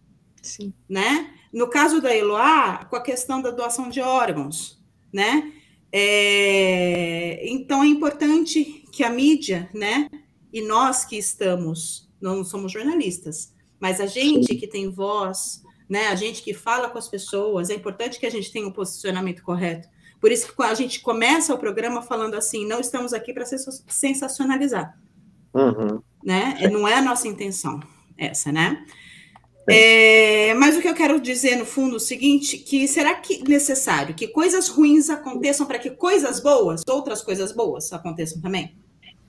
Sim. Né? No caso da Eloá, com a questão da doação de órgãos, né? É, então é importante que a mídia, né? E nós que estamos, não somos jornalistas, mas a gente que tem voz, né? A gente que fala com as pessoas, é importante que a gente tenha um posicionamento correto. Por isso que a gente começa o programa falando assim, não estamos aqui para sensacionalizar. Uhum. Né? Não é a nossa intenção essa, né? É, mas o que eu quero dizer, no fundo, é o seguinte: que será que necessário que coisas ruins aconteçam para que coisas boas, outras coisas boas, aconteçam também?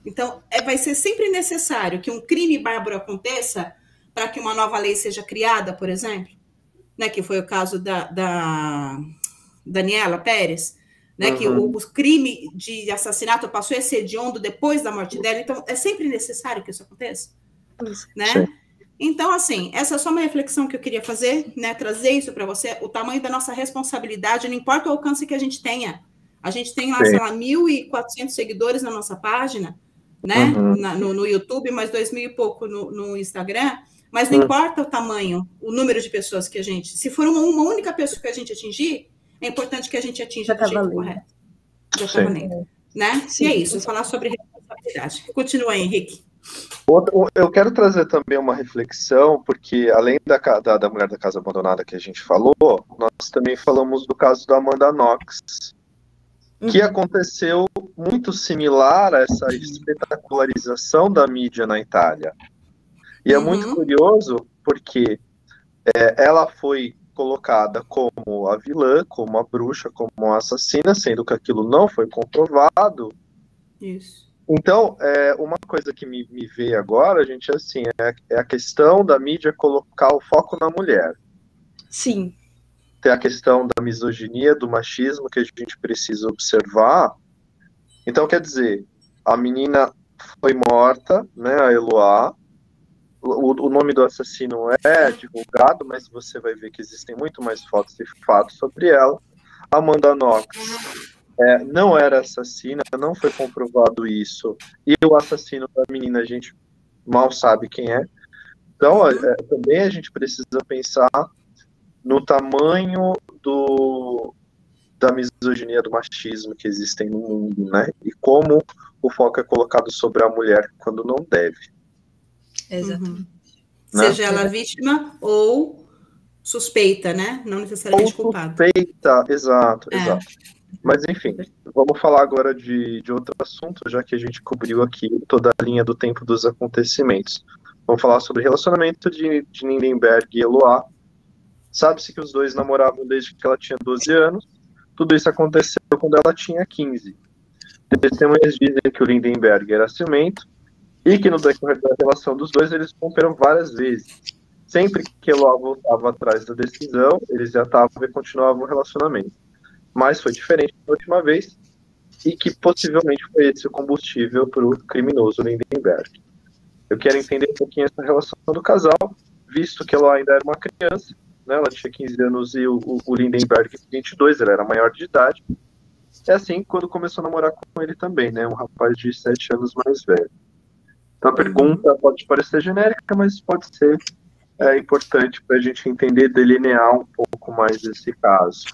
Então, é, vai ser sempre necessário que um crime bárbaro aconteça para que uma nova lei seja criada, por exemplo, né? Que foi o caso da, da Daniela Pérez, né? Uhum. Que o, o, crime de assassinato passou a ser hediondo depois da morte dela. Então, é sempre necessário que isso aconteça, né? Sim. Então, assim, essa é só uma reflexão que eu queria fazer, né? Trazer isso para você, o tamanho da nossa responsabilidade, não importa o alcance que a gente tenha. A gente tem lá, Sim. sei lá, 1.400 seguidores na nossa página, né? Uhum. Na, no, no, YouTube, mais dois mil e pouco no, no Instagram. Mas não uhum. importa o tamanho, o número de pessoas que a gente. Se for uma, uma única pessoa que a gente atingir, é importante que a gente atinja do jeito correto. Já está valendo. Né? Sim. E é isso, falar sobre responsabilidade. Continua aí, Henrique. Eu quero trazer também uma reflexão, porque além da, da, da, mulher da casa abandonada que a gente falou, nós também falamos do caso da Amanda Knox, que uhum. aconteceu muito similar a essa espetacularização da mídia na Itália. E é uhum. muito curioso porque é, ela foi colocada como a vilã, como a bruxa, como a assassina, sendo que aquilo não foi comprovado. Isso. Então, é, uma coisa que me, me veio agora, gente, é assim, é, é, a questão da mídia colocar o foco na mulher. Sim. Tem a questão da misoginia, do machismo que a gente precisa observar. Então, quer dizer, a menina foi morta, né, a Eloá, o, o, nome do assassino é divulgado, mas você vai ver que existem muito mais fotos e fatos sobre ela. Amanda Knox é, não era assassina, não foi comprovado isso. E o assassino da menina a gente mal sabe quem é. Então, é, também a gente precisa pensar no tamanho do, da misoginia, do machismo que existem no mundo, né? E como o foco é colocado sobre a mulher quando não deve. Exatamente. Uhum. Seja ela vítima ou suspeita, né? Não necessariamente ou culpada. Suspeita, exato, é. exato. Mas enfim, vamos falar agora de, de outro assunto, já que a gente cobriu aqui toda a linha do tempo dos acontecimentos. Vamos falar sobre o relacionamento de, de Lindenberg e Eloá. Sabe-se que os dois namoravam desde que ela tinha 12 anos. Tudo isso aconteceu quando ela tinha 15. Testemunhas dizem que o Lindenberg era ciumento e que no decorrer da relação dos dois eles romperam várias vezes. Sempre que Eloá voltava atrás da decisão, eles já estavam e continuavam o relacionamento mas foi diferente da última vez e que possivelmente foi esse o combustível para o criminoso Lindenberg. Eu quero entender um pouquinho essa relação do casal, visto que ela ainda era uma criança, né, ela tinha 15 anos e o, o Lindenberg 22, ele era maior de idade. É assim quando começou a namorar com ele também, né, um rapaz de 7 anos mais velho. Então a pergunta pode parecer genérica, mas pode ser é, importante para a gente entender, delinear um pouco mais esse caso.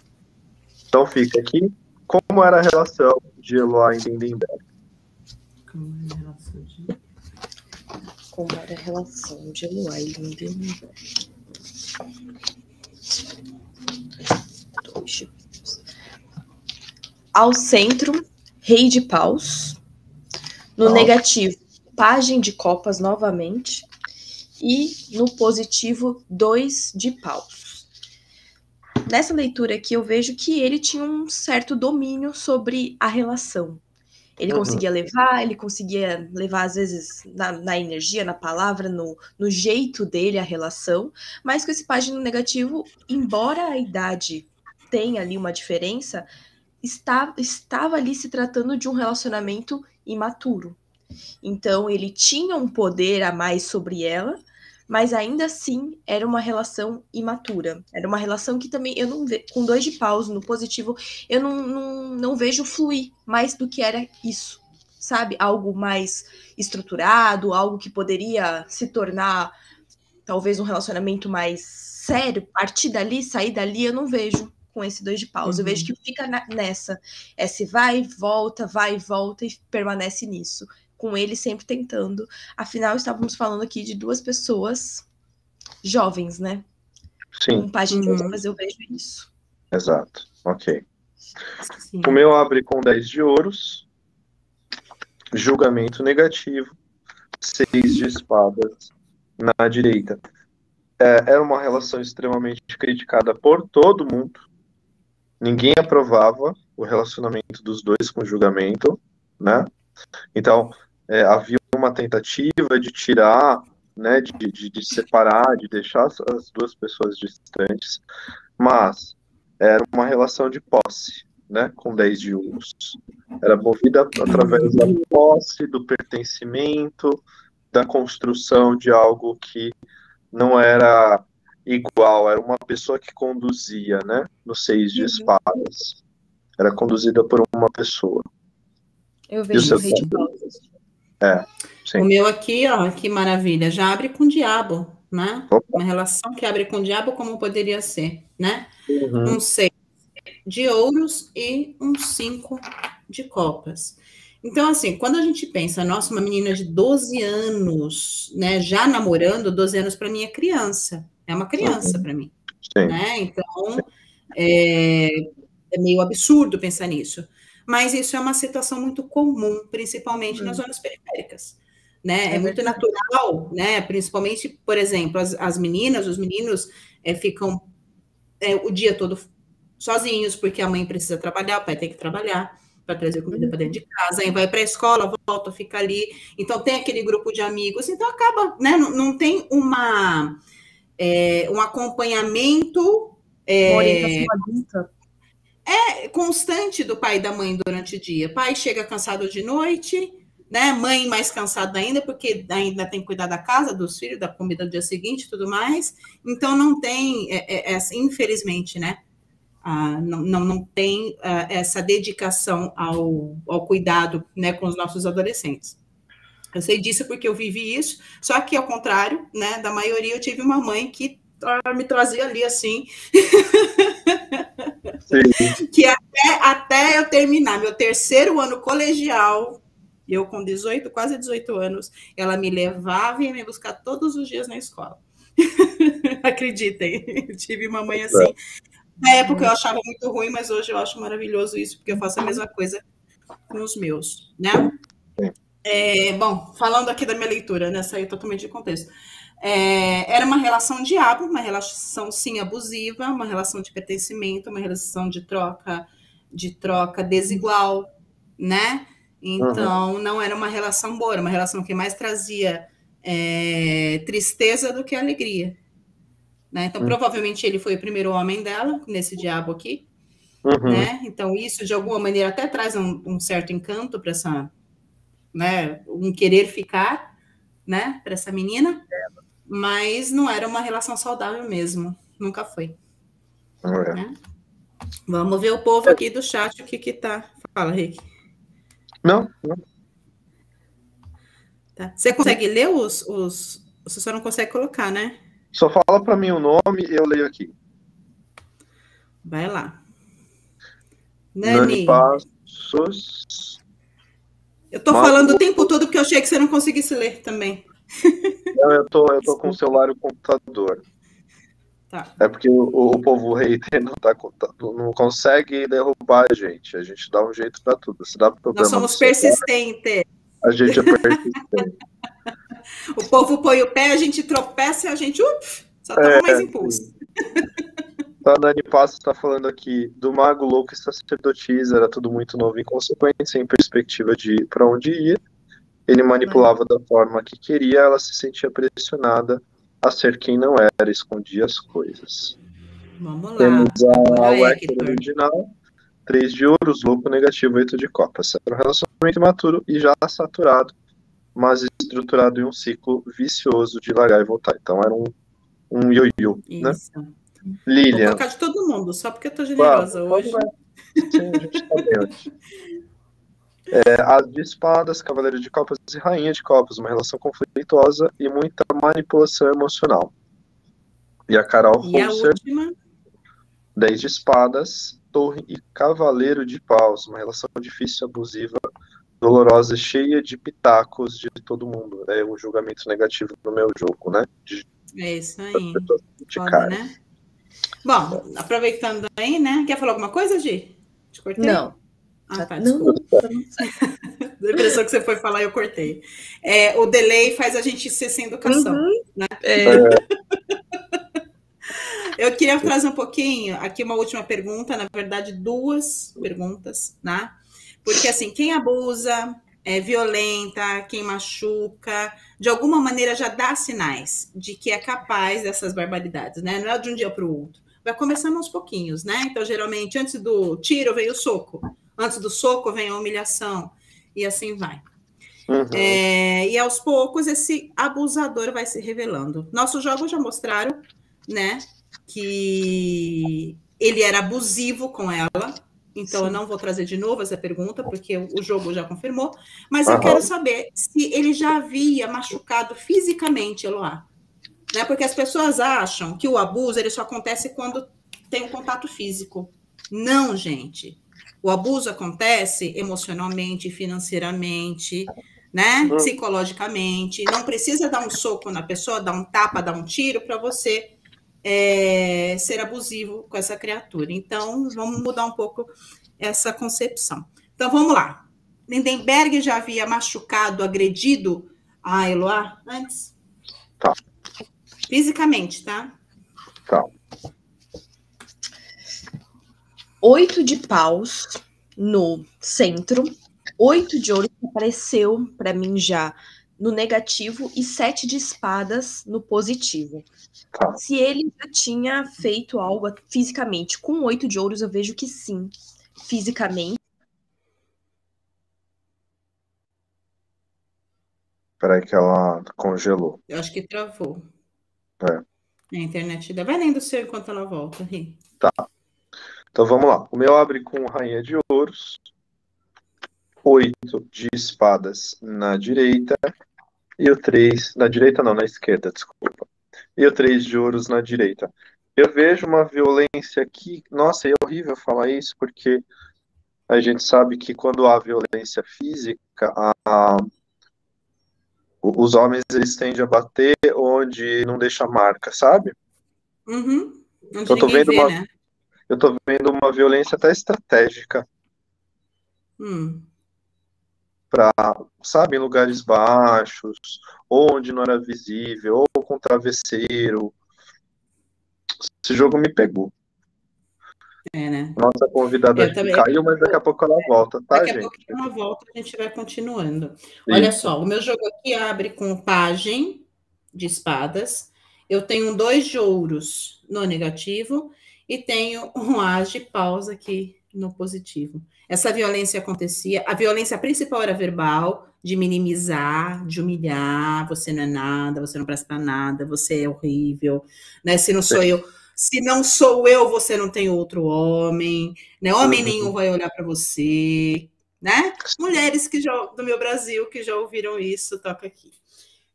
Então fica aqui como era a relação de Eloá e Lindenberg. Como era a relação de, como era a relação de Eloá e Lindenberg. Ao centro, rei de paus. No negativo, página de copas novamente. E no positivo, dois de paus nessa leitura aqui eu vejo que ele tinha um certo domínio sobre a relação. Ele uhum. conseguia levar, ele conseguia levar, às vezes, na, na, energia, na palavra, no, no jeito dele a relação, mas com esse página negativo, embora a idade tenha ali uma diferença, está, estava ali se tratando de um relacionamento imaturo. Então, ele tinha um poder a mais sobre ela, mas ainda assim era uma relação imatura. Era uma relação que também eu não vejo, com dois de paus no positivo, eu não, não, não vejo fluir mais do que era isso, sabe? Algo mais estruturado, algo que poderia se tornar talvez um relacionamento mais sério, partir dali, sair dali, eu não vejo com esse dois de paus. Uhum. Eu vejo que fica na, nessa. É se vai, volta, vai, volta e permanece nisso com ele sempre tentando. Afinal, estávamos falando aqui de duas pessoas jovens, né? Sim. Com páginas, uhum. mas eu vejo isso. Exato. Ok. Sim. O meu abre com 10 de ouros, julgamento negativo, 6 de espadas na direita. É, era uma relação extremamente criticada por todo mundo. Ninguém aprovava o relacionamento dos dois com julgamento, né? Então, é, havia uma tentativa de tirar, né, de, de, de separar, de deixar as, as, duas pessoas distantes, mas era uma relação de posse, né, com 10 de urus. Era movida através da posse, do pertencimento, da construção de algo que não era igual, era uma pessoa que conduzia, né, no seis de uhum. espadas. Era conduzida por uma pessoa. Eu vejo o rei de. É. O meu aqui, ó, que maravilha, já abre com o diabo, né? Opa. Uma relação que abre com o diabo, como poderia ser, né? Uhum. Um 6. de ouros e um cinco de copas. Então, assim, quando a gente pensa, nossa, uma menina de 12 anos, né, já namorando, 12 anos para mim é criança, é uma criança para mim. Sim. Né? Então, é, é, meio absurdo pensar nisso. Mas isso é uma situação muito comum, principalmente hum. nas zonas periféricas. Né? É, é muito natural, né? Principalmente, por exemplo, as, as meninas, os meninos é, ficam é, o dia todo sozinhos, porque a mãe precisa trabalhar, o pai tem que trabalhar para trazer comida para dentro de casa, aí vai para a escola, volta, fica ali. Então tem aquele grupo de amigos, então acaba, né? Não, não tem uma é, um acompanhamento é, é constante do pai e da mãe durante o dia. Pai chega cansado de noite, né? Mãe mais cansada ainda, porque ainda tem que cuidar da casa, dos filhos, da comida do dia seguinte tudo mais. Então não tem, é, é, é infelizmente, né? Ah, não, não, não tem ah, essa dedicação ao, ao cuidado né, com os nossos adolescentes. Eu sei disso porque eu vivi isso, só que ao contrário, né, da maioria, eu tive uma mãe que me trazia ali assim. *laughs* que até, até eu terminar meu terceiro ano colegial, eu com 18, quase 18 anos, ela me levava e ia me buscar todos os dias na escola. *laughs* Acreditem, eu tive uma mãe assim. Na época eu achava muito ruim, mas hoje eu acho maravilhoso isso, porque eu faço a mesma coisa com os meus, né? É, bom, falando aqui da minha leitura, né? Saiu totalmente de contexto. É, era uma relação diabo, uma relação sim abusiva, uma relação de pertencimento, uma relação de troca, de troca desigual, né? Então uhum. não era uma relação boa, era uma relação que mais trazia é, tristeza do que alegria. Né? Então, uhum. provavelmente ele foi o primeiro homem dela, nesse diabo aqui. Uhum. Né? Então, isso de alguma maneira até traz um, um certo encanto para essa, né? Um querer ficar, né? Para essa menina, mas não era uma relação saudável mesmo, nunca foi. É. Né? Vamos ver o povo aqui do chat o que que tá. Fala, Rick. Não, não. Tá. Você consegue ler os, os. Você só não consegue colocar, né? Só fala para mim o nome e eu leio aqui. Vai lá. Nani. Nani Passos. Eu tô falando o tempo todo porque eu achei que você não conseguisse ler também. Não, eu tô, eu tô com o celular e o computador. Tá. É porque o, o povo hater não, tá, não consegue derrubar a gente. A gente dá um jeito para tudo. Se dá problema Nós somos persistentes. A gente é persistente. *laughs* O povo põe o pé, a gente tropeça e a gente só toma é, mais impulso. A Dani Passos está falando aqui do mago louco e sacerdotisa, era tudo muito novo e inconsequente, sem perspectiva de para onde ia. Ele manipulava da forma que queria, ela se sentia pressionada a ser quem não era, escondia as coisas. Vamos lá. Temos a Wecker original, três de ouros, louco negativo, oito de copas. Era um relacionamento maturo e já saturado mas estruturado em um ciclo vicioso de largar e voltar. Então era um, um ioiô, né? Lilian. Vou colocar de todo mundo, só porque eu tô generosa hoje. Sim, a gente tá bem hoje. *laughs* É, as de espadas, cavaleiro de copas e rainha de copas, uma relação conflituosa e muita manipulação emocional. E a Carol e última? 10 de espadas, torre e cavaleiro de paus, uma relação difícil, abusiva, dolorosa, cheia de pitacos de todo mundo. É um julgamento negativo no meu jogo, né? De, é isso aí. Foda, né? Bom, aproveitando aí, né? Quer falar alguma coisa, Gi? Te cortei? Não. Ah, tá, desculpa. *laughs* *laughs* Deu a impressão que você foi falar e eu cortei. É, o delay faz a gente ser sem educação, uhum. né? É. é. *laughs* Eu queria trazer um pouquinho aqui uma última pergunta, na verdade, duas perguntas, né? Porque, assim, quem abusa, é violenta, quem machuca, de alguma maneira já dá sinais de que é capaz dessas barbaridades, né? Não é de um dia para o outro. Vai começando aos pouquinhos, né? Então, geralmente, antes do tiro vem o soco, antes do soco vem a humilhação, e assim vai. Uhum. É, e aos poucos esse abusador vai se revelando. Nossos jogos já mostraram, né, que ele era abusivo com ela, então Sim. eu não vou trazer de novo essa pergunta, porque o jogo já confirmou, mas eu quero saber se ele já havia machucado fisicamente Eloá. Né? Porque as pessoas acham que o abuso ele só acontece quando tem um contato físico. Não, gente. O abuso acontece emocionalmente, financeiramente, né? Uhum. Psicologicamente. Não precisa dar um soco na pessoa, dar um tapa, dar um tiro para você é, ser abusivo com essa criatura. Então, vamos mudar um pouco essa concepção. Então, vamos lá. Lindenberg já havia machucado, agredido a Eloá antes? Tá. Fisicamente, tá? Tá. Oito de paus no centro, oito de ouro que apareceu para mim já no negativo e sete de espadas no positivo. Se ele já tinha feito algo fisicamente com oito de ouros, eu vejo que sim, fisicamente. Peraí que ela congelou. Eu acho que travou. É. A internet da. Vai lendo o seu enquanto ela volta, Ri. Tá. Então vamos lá. O meu abre com rainha de ouros, oito de espadas na direita e o três na direita não, na esquerda, desculpa. E o três de ouros na direita. Eu vejo uma violência aqui. Nossa, é horrível falar isso porque a gente sabe que quando há violência física, a, os homens eles tendem a bater onde não deixa marca, sabe? Uhum. Onde eu tô vendo vê, uma, né? Eu tô vendo uma violência até estratégica. Hum. Pra, sabe, em lugares baixos, onde não era visível, ou com travesseiro. Esse jogo me pegou. É, né? Nossa convidada caiu, mas daqui a pouco ela volta, tá, daqui gente? Daqui a pouco ela volta, a gente vai continuando. Isso. Olha só, o meu jogo aqui abre com pajem de espadas. Eu tenho dois de ouros no negativo e tenho um as de paus aqui no positivo. Essa violência acontecia, a violência principal era verbal, de minimizar, de humilhar, você não é nada, você não presta nada, você é horrível, né? Se não sou eu, se não sou eu, você não tem outro homem, né? Homem nenhum vai olhar para você, né? Mulheres que já, do meu Brasil que já ouviram isso, toca aqui.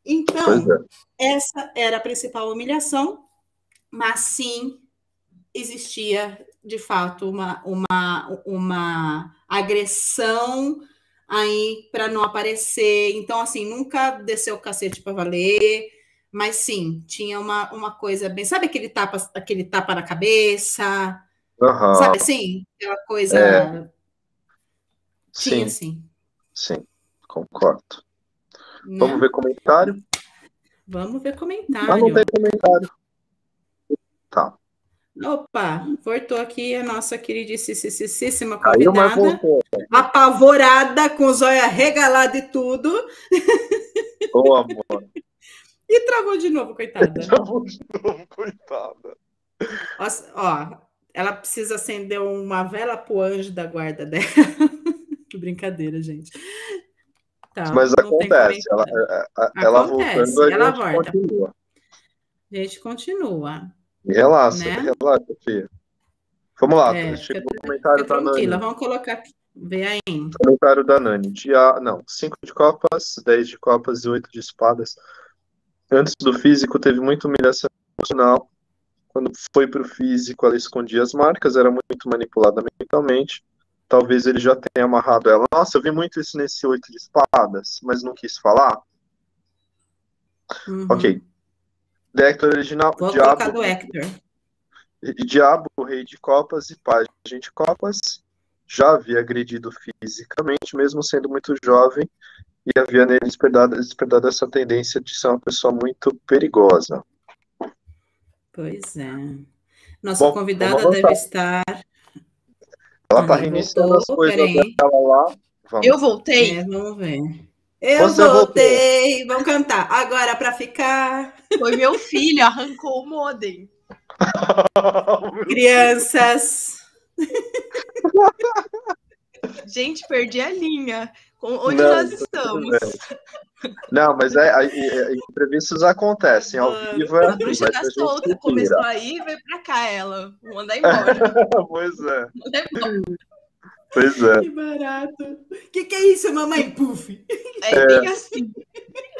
Então, é. essa era a principal humilhação, mas sim existia de fato uma, uma, uma agressão aí para não aparecer. Então, assim, nunca desceu o cacete para valer, mas sim, tinha uma, uma coisa bem. Sabe aquele tapa, aquele tapa na cabeça? Uhum. Sabe assim? Aquela coisa. É. Tinha, sim. Sim, sim concordo. Né? Vamos ver comentário? Vamos ver comentário. Mas não tem comentário. Tá. Opa, voltou aqui a nossa queridíssima convidada, apavorada, com os olhos regalados e tudo. Ô, amor. E travou de novo, coitada. *laughs* Travou de novo, coitada. Ó, ó, ela precisa acender uma vela pro anjo da guarda dela. que *laughs* brincadeira, gente. Tá, Mas acontece, ela, é, é, ela acontece, voltando, ela volta. Continua. A gente continua. Relaxa, né? relaxa. Vamos lá, é, chegou o comentário da Nani. Vamos colocar aqui. Vê aí. Comentário da Nani. Dia, não, 5 de copas, 10 de copas e 8 de espadas. Antes do físico, teve muita humilhação emocional. Quando foi para o físico, ela escondia as marcas, era muito manipulada mentalmente. Talvez ele já tenha amarrado ela. Nossa, eu vi muito isso nesse oito de espadas, mas não quis falar. Uhum. Ok. Da Hector original. Vou Diabo, colocar do Hector. Diabo, rei de copas e pajem de copas. Já havia agredido fisicamente, mesmo sendo muito jovem, e havia nele despertado, despertado essa tendência de ser uma pessoa muito perigosa. Pois é. Nossa Bom, convidada deve estar. Ela está ah, reiniciando voltou, as coisas dela lá. Vamos. Eu voltei. É, vamos ver. Eu Você voltei. Vamos cantar. Agora para ficar. Foi meu filho, arrancou o modem. *laughs* Crianças. Gente, perdi a linha. Onde não, nós estamos? Não, mas é, é, é, imprevistos acontecem. Ao vivo é. A bruxa da solta começou aí e veio pra cá ela. Vou mandar *laughs* embora. pois é. Mandar embora. Pois é. Que barato. O que, que, é isso, mamãe puff? É, é. bem assim.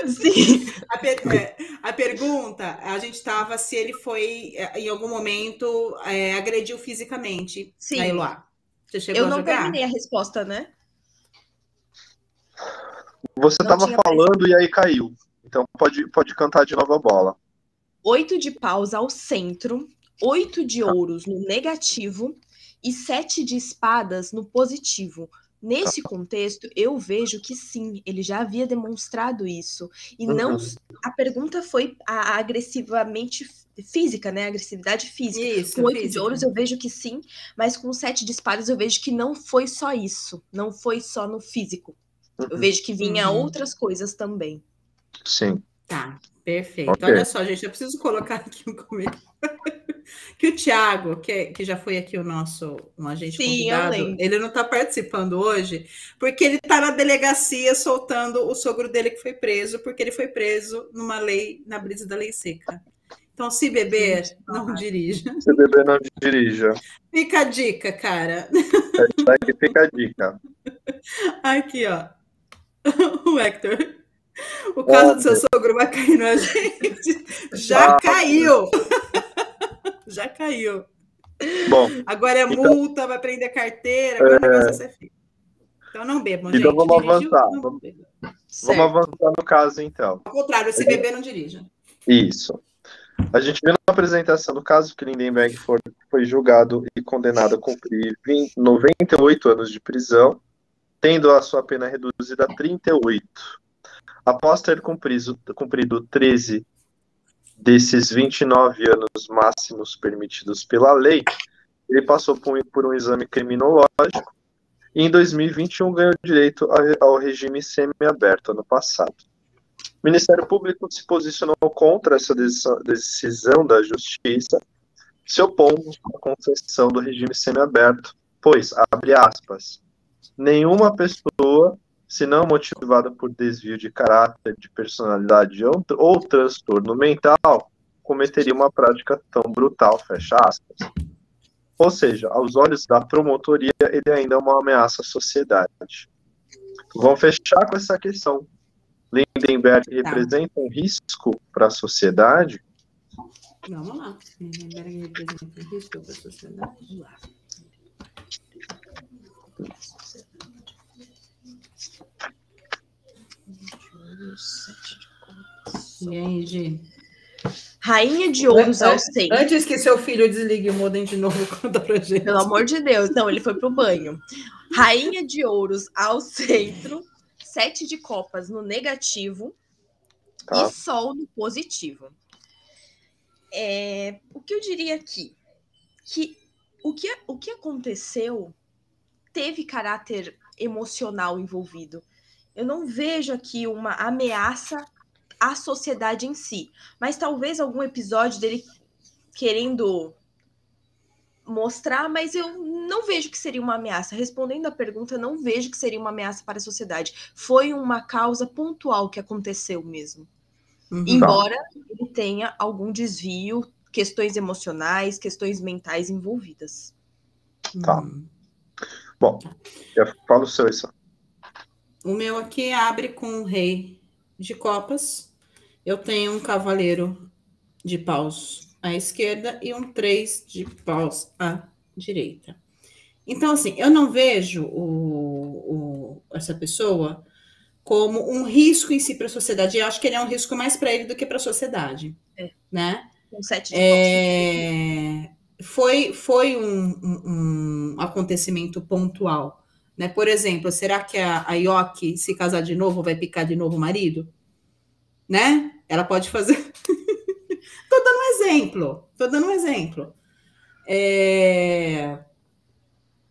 Sim. A, per é, a, pergunta, a gente estava se ele foi, é, em algum momento, é, agrediu fisicamente Sim. a Eloá. Você chegou Eu não terminei a resposta, né? Você estava falando e aí caiu. Então pode, pode cantar de novo a bola. Oito de paus ao centro, oito de tá. ouros no negativo e sete de espadas no positivo. Nesse contexto, eu vejo que sim, ele já havia demonstrado isso. E uhum. não. A pergunta foi a, a agressivamente física, né? agressividade física. Isso, com oito de ouros eu vejo que sim, mas com sete de espadas eu vejo que não foi só isso. Não foi só no físico. Uhum. Eu vejo que vinha uhum. outras coisas também. Sim. Tá, perfeito. Okay. Olha só, gente, eu preciso colocar aqui um comentário. *laughs* que o Thiago, que, que já foi aqui o nosso um agente Sim, convidado, ele não está participando hoje, porque ele está na delegacia soltando o sogro dele que foi preso, porque ele foi preso numa lei, na brisa da lei seca. Então, se beber, não dirija. Se beber, não dirija. Fica a dica, cara. Aqui fica a dica. *laughs* Aqui, ó. *laughs* O Hector. *laughs* O caso do seu sogro vai cair na gente. *laughs* Já caiu! *laughs* Já caiu. Bom. Agora é então, multa, vai prender carteira, agora é... o negócio vai ser feio. Então não bebam, então, gente. Então vamos dirigiu, avançar. Vamos, vamos, avançar no caso, então. Ao contrário, se beber, não dirija. Isso. A gente viu na apresentação do caso que Lindenberg foi, foi julgado e condenado a cumprir 20, 98 anos de prisão, tendo a sua pena reduzida a 38. Após ter cumprido, cumprido 13 desses 29 anos máximos permitidos pela lei, ele passou por um, por um exame criminológico e em 2021 ganhou direito ao regime semiaberto ano passado. O Ministério Público se posicionou contra essa decisão da Justiça, se opondo à concessão do regime semiaberto, pois, abre aspas, nenhuma pessoa se não motivada por desvio de caráter, de personalidade ou, ou transtorno mental, cometeria uma prática tão brutal, fecha aspas. Ou seja, aos olhos da promotoria, ele ainda é uma ameaça à sociedade. Vamos fechar com essa questão. Lindenberg tá. representa um risco para a sociedade? Vamos lá. Lindenberg representa um risco para a sociedade? Vamos lá. E aí, Gi? Rainha de ouros ao centro. Antes que seu filho desligue o modem de novo, *laughs* conta pra gente. Pelo amor de Deus. Não, ele foi pro banho. Rainha de ouros ao centro. Sete de copas no negativo. Tá. E sol no positivo. É, o que eu diria aqui? Que o que, o que aconteceu teve caráter emocional envolvido. Eu não vejo aqui uma ameaça à sociedade em si, mas talvez algum episódio dele querendo mostrar, mas eu não vejo que seria uma ameaça. Respondendo a pergunta, não vejo que seria uma ameaça para a sociedade. Foi uma causa pontual que aconteceu mesmo. Uhum. Embora ele tenha algum desvio, questões emocionais, questões mentais envolvidas. Tá. Uhum. Bom, eu falo o seu isso. O meu aqui abre com o rei de copas. Eu tenho um cavaleiro de paus à esquerda e um três de paus à direita. Então, assim, eu não vejo o, o, essa pessoa como um risco em si para a sociedade. Eu acho que ele é um risco mais para ele do que para a sociedade. É. Né? Um sete de é... Foi, foi um, um, um acontecimento pontual. Né? Por exemplo, será que a, a Yoki, se casar de novo, vai picar de novo o marido? Né? Ela pode fazer. *laughs* Estou dando um exemplo. Estou dando um exemplo. É...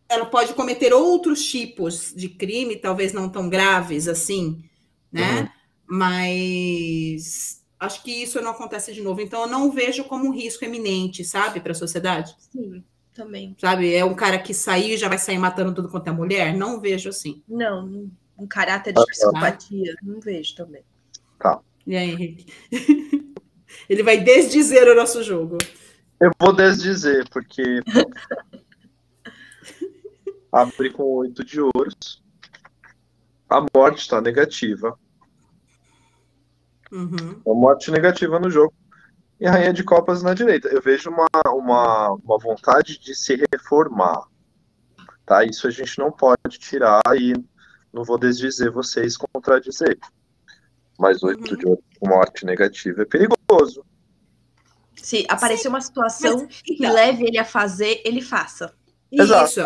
Ela pode cometer outros tipos de crime, talvez não tão graves assim, né? Uhum. Mas acho que isso não acontece de novo. Então, eu não vejo como um risco eminente, sabe, para a sociedade. Sim também. Sabe? É um cara que saiu e já vai sair matando tudo quanto é mulher? Não vejo assim. Não, um caráter de psicopatia, não vejo também. Tá. E aí, Henrique? *laughs* Ele vai desdizer o nosso jogo. Eu vou desdizer, porque. *laughs* Abre com oito de ouros. A morte está negativa. Uhum. A morte negativa no jogo. E a rainha de copas na direita. Eu vejo uma, uma, uma vontade de se reformar. Tá? Isso a gente não pode tirar e não vou desdizer vocês contradizer. Mas oito uhum. de ouros com morte negativa é perigoso. Se aparecer Sim, uma situação mas, que então, leve ele a fazer, ele faça. Isso,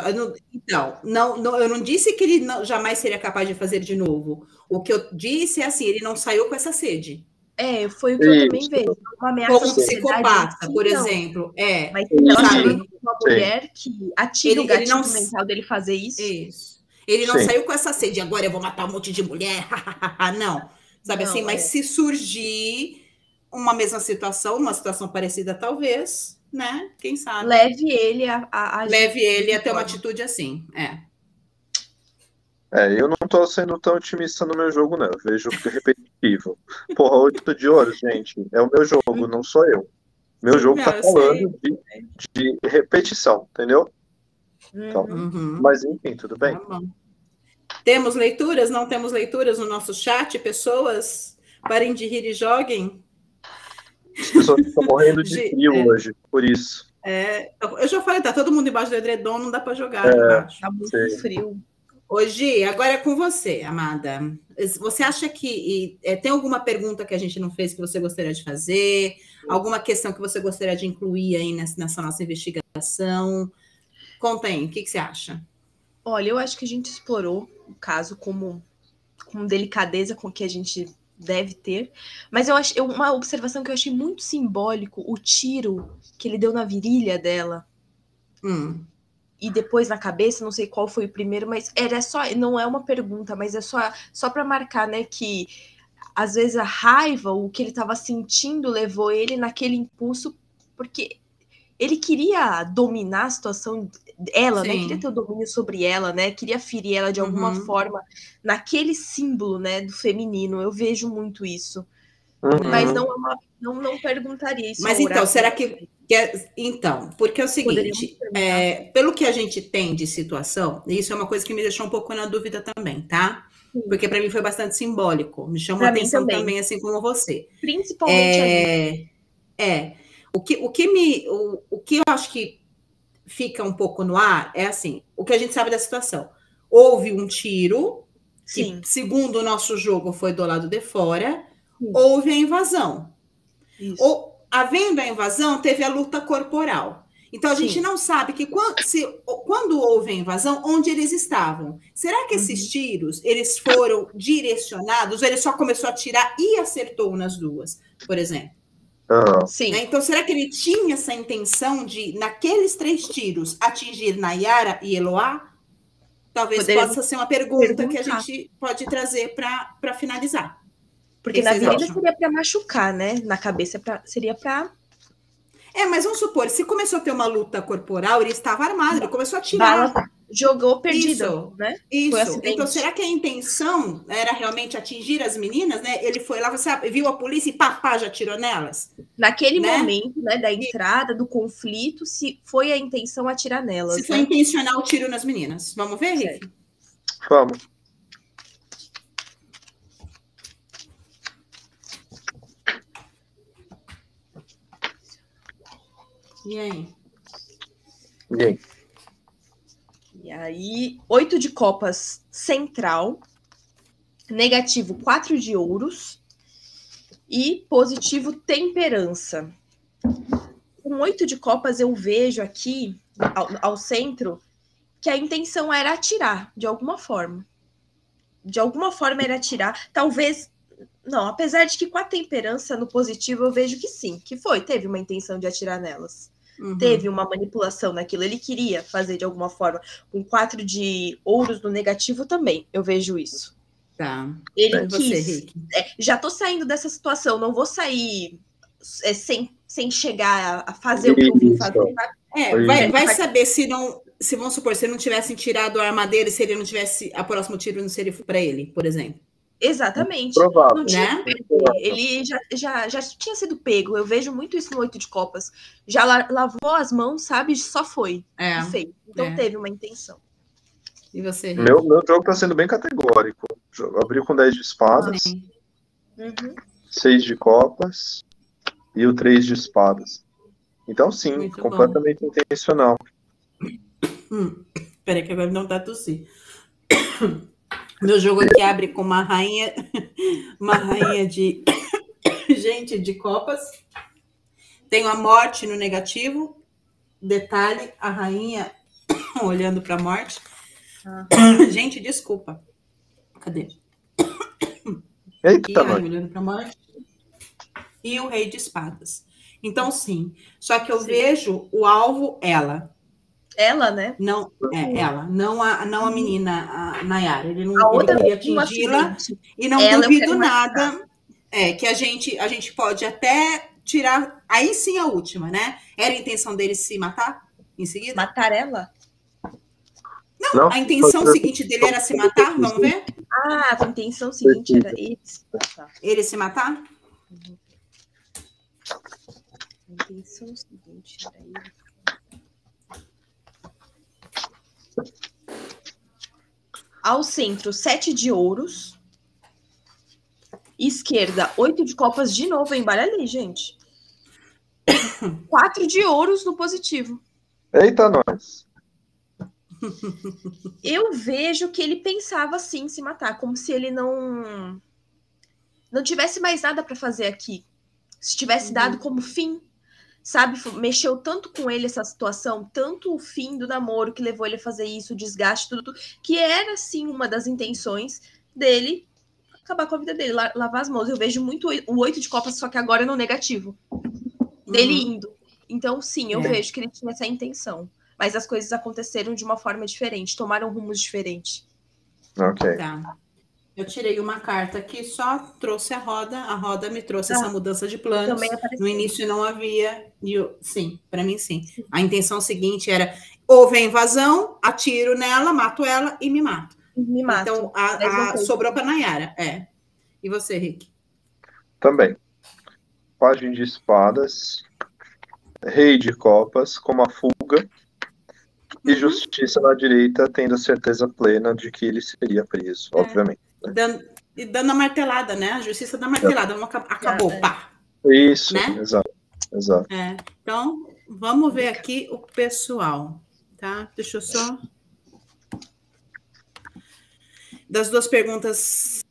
então, não, não, eu não disse que ele não, jamais seria capaz de fazer de novo. O que eu disse é assim, ele não saiu com essa sede. É, foi o que Isso. eu também vejo. Uma ameaça Como um psicopata, por não. exemplo. É. Mas ela sabe, uma mulher que atira ele, o gatilho não... mental dele fazer isso. Isso. Ele não Sim. saiu com essa sede, agora eu vou matar um monte de mulher. *laughs* não. Sabe não, assim, mas é. se surgir uma mesma situação, uma situação parecida, talvez, né? Quem sabe? Leve ele a. a, a Leve ele a ter uma atitude assim, é. É, eu não tô sendo tão otimista no meu jogo, não. Eu vejo repetitivo. Porra, oito de ouro, gente. É o meu jogo, não sou eu. Meu jogo não, tá falando de, de, repetição, entendeu? Então, uhum. Mas enfim, tudo bem. Tá temos leituras? Não temos leituras no nosso chat? Pessoas, parem de rir e joguem. As pessoas estão morrendo de *laughs* frio é. hoje, por isso. É, eu já falei, tá todo mundo embaixo do edredom, não dá para jogar. É, tá muito sei. frio. Hoje, agora é com você, Amada. Você acha que é, tem alguma pergunta que a gente não fez que você gostaria de fazer? Alguma questão que você gostaria de incluir aí nessa, nessa nossa investigação? Conta aí, o que, que, você acha? Olha, eu acho que a gente explorou o caso como com delicadeza com que a gente deve ter. Mas eu acho uma observação que eu achei muito simbólico, o tiro que ele deu na virilha dela. Hum. E depois na cabeça, não sei qual foi o primeiro, mas era só, não é uma pergunta, mas é só só para marcar, né, que às vezes a raiva, o que ele estava sentindo levou ele naquele impulso porque ele queria dominar a situação ela, né? Sim. né? Queria ter o domínio sobre ela, né? Queria ferir ela de alguma uhum. forma naquele símbolo, né, do feminino. Eu vejo muito isso. Uhum. Mas não, é não, não perguntaria isso. Mas então, será que, que é, então, porque é o seguinte, é, pelo que a gente tem de situação, isso é uma coisa que me deixou um pouco na dúvida também, tá? Sim. Porque para mim foi bastante simbólico. Me chamou a atenção também. também. assim como você. Principalmente é, é o que, o que me o, o que eu acho que fica um pouco no ar é assim: o que a gente sabe da situação. Houve um tiro, Sim. que, segundo o nosso jogo, foi do lado de fora, Sim. houve a invasão. Isso. Ou, havendo a invasão, teve a luta corporal. Então a Sim. gente não sabe que quando, se, quando houve a invasão, onde eles estavam. Será que esses uhum. tiros eles foram direcionados ou ele só começou a tirar e acertou nas duas, por exemplo? Uhum. Sim. Né? Então, será que ele tinha essa intenção de, naqueles três tiros, atingir Nayara e Eloá? Talvez Poderia possa ser uma pergunta perguntar. que a gente pode trazer para finalizar. Porque na vida seria para machucar, né? Na cabeça pra, seria para. É, mas vamos supor, se começou a ter uma luta corporal, ele estava armado, ele começou a tirar. Bala, jogou perdido, isso, né? Isso. Então, será que a intenção era realmente atingir as meninas, né? Ele foi lá, você viu a polícia e papá já tirou nelas? Naquele né? momento, né, da entrada, do conflito, se foi a intenção atirar nelas. Se né? foi intencional o tiro nas meninas. Vamos ver, Rick? Vamos. E aí? E aí? E aí, oito de copas central, negativo quatro de ouros e positivo temperança. Com oito de copas eu vejo aqui ao, ao centro que a intenção era atirar de alguma forma. De alguma forma era atirar, talvez não, apesar de que com a temperança no positivo eu vejo que sim, que foi, teve uma intenção de atirar nelas. Uhum. Teve uma manipulação naquilo. Ele queria fazer de alguma forma. Com quatro de ouros no negativo também, eu vejo isso. Tá. Ele quis. é, já tô saindo dessa situação, não vou sair é, sem, sem chegar a fazer o que eu vim fazer. É, vai, vai saber se não. Se vamos supor, se não tivessem tirado a arma dele, se ele não tivesse. A próximo tiro não seria para ele, por exemplo. Exatamente. Provável. Não tinha né? Ele já, já, já tinha sido pego. Eu vejo muito isso no Oito de Copas. Já lavou as mãos, sabe? Só foi. É. Feito. Então é. teve uma intenção. E você? Meu, meu jogo tá sendo bem categórico. Abriu com 10 de espadas, Uhum. 6 de copas e o 3 de espadas. Então, sim, Muito completamente intencional. Hum, peraí que agora não dá tossir. Meu jogo aqui abre com uma rainha, *laughs* uma rainha de *coughs* gente de copas. Tenho a morte no negativo. Detalhe, a rainha *coughs* olhando para a morte. Ah. *coughs* Gente, desculpa. Cadê? E Eita, a rainha mãe. olhando para a morte. E o rei de espadas. Então, sim. Só que eu Sim. vejo o alvo, ela. Ela, né? Não, é ela, não a, não a menina, a Nayara. Ele não A ele outra queria atingi-la e não Ela duvido nada. É que a gente, a gente pode até tirar. Aí sim a última, né? Era a intenção dele se matar em seguida? Matar ela? Não, A intenção seguinte dele era se matar? Vamos ver? Ah, a intenção seguinte era isso. Tá. Ele se matar? A intenção seguinte era ele. Ao centro, sete de ouros. Esquerda, oito de copas de novo. Embaralha ali, gente. *coughs* Quatro de ouros no positivo. Eita, nós. *laughs* Eu vejo que ele pensava assim em se matar, como se ele não não tivesse mais nada para fazer aqui. Se tivesse Uhum. dado como fim, sabe? Mexeu tanto com ele essa situação, tanto o fim do namoro que levou ele a fazer isso, o desgaste, tudo, tudo, que era sim uma das intenções dele acabar com a vida dele, la- lavar as mãos. Eu vejo muito o oito de copas, só que agora no negativo. Dele Uhum. indo. Então, sim, eu É. vejo que ele tinha essa intenção. Mas as coisas aconteceram de uma forma diferente, tomaram rumos diferentes. Ok. Tá. Eu tirei uma carta aqui, só trouxe a roda. A roda me trouxe Ah, essa mudança de planos. Apareceu. No início não havia. E eu, sim, para mim sim. A intenção seguinte era: houve a invasão, atiro nela, mato ela e me mato. Me mata. Então a- Mesma a- sobrou para Nayara. É. E você, Rick? Também. Página de espadas. Rei de copas, com uma fuga. E Uhum. justiça na direita, tendo a certeza plena de que ele seria preso, É. obviamente. Dando, e dando a martelada, né? A justiça da martelada. Vamos Acabou, É. pá. Isso, Né? exato. Exato. É. Então, vamos ver aqui o pessoal, tá? Deixa eu só. Das duas perguntas.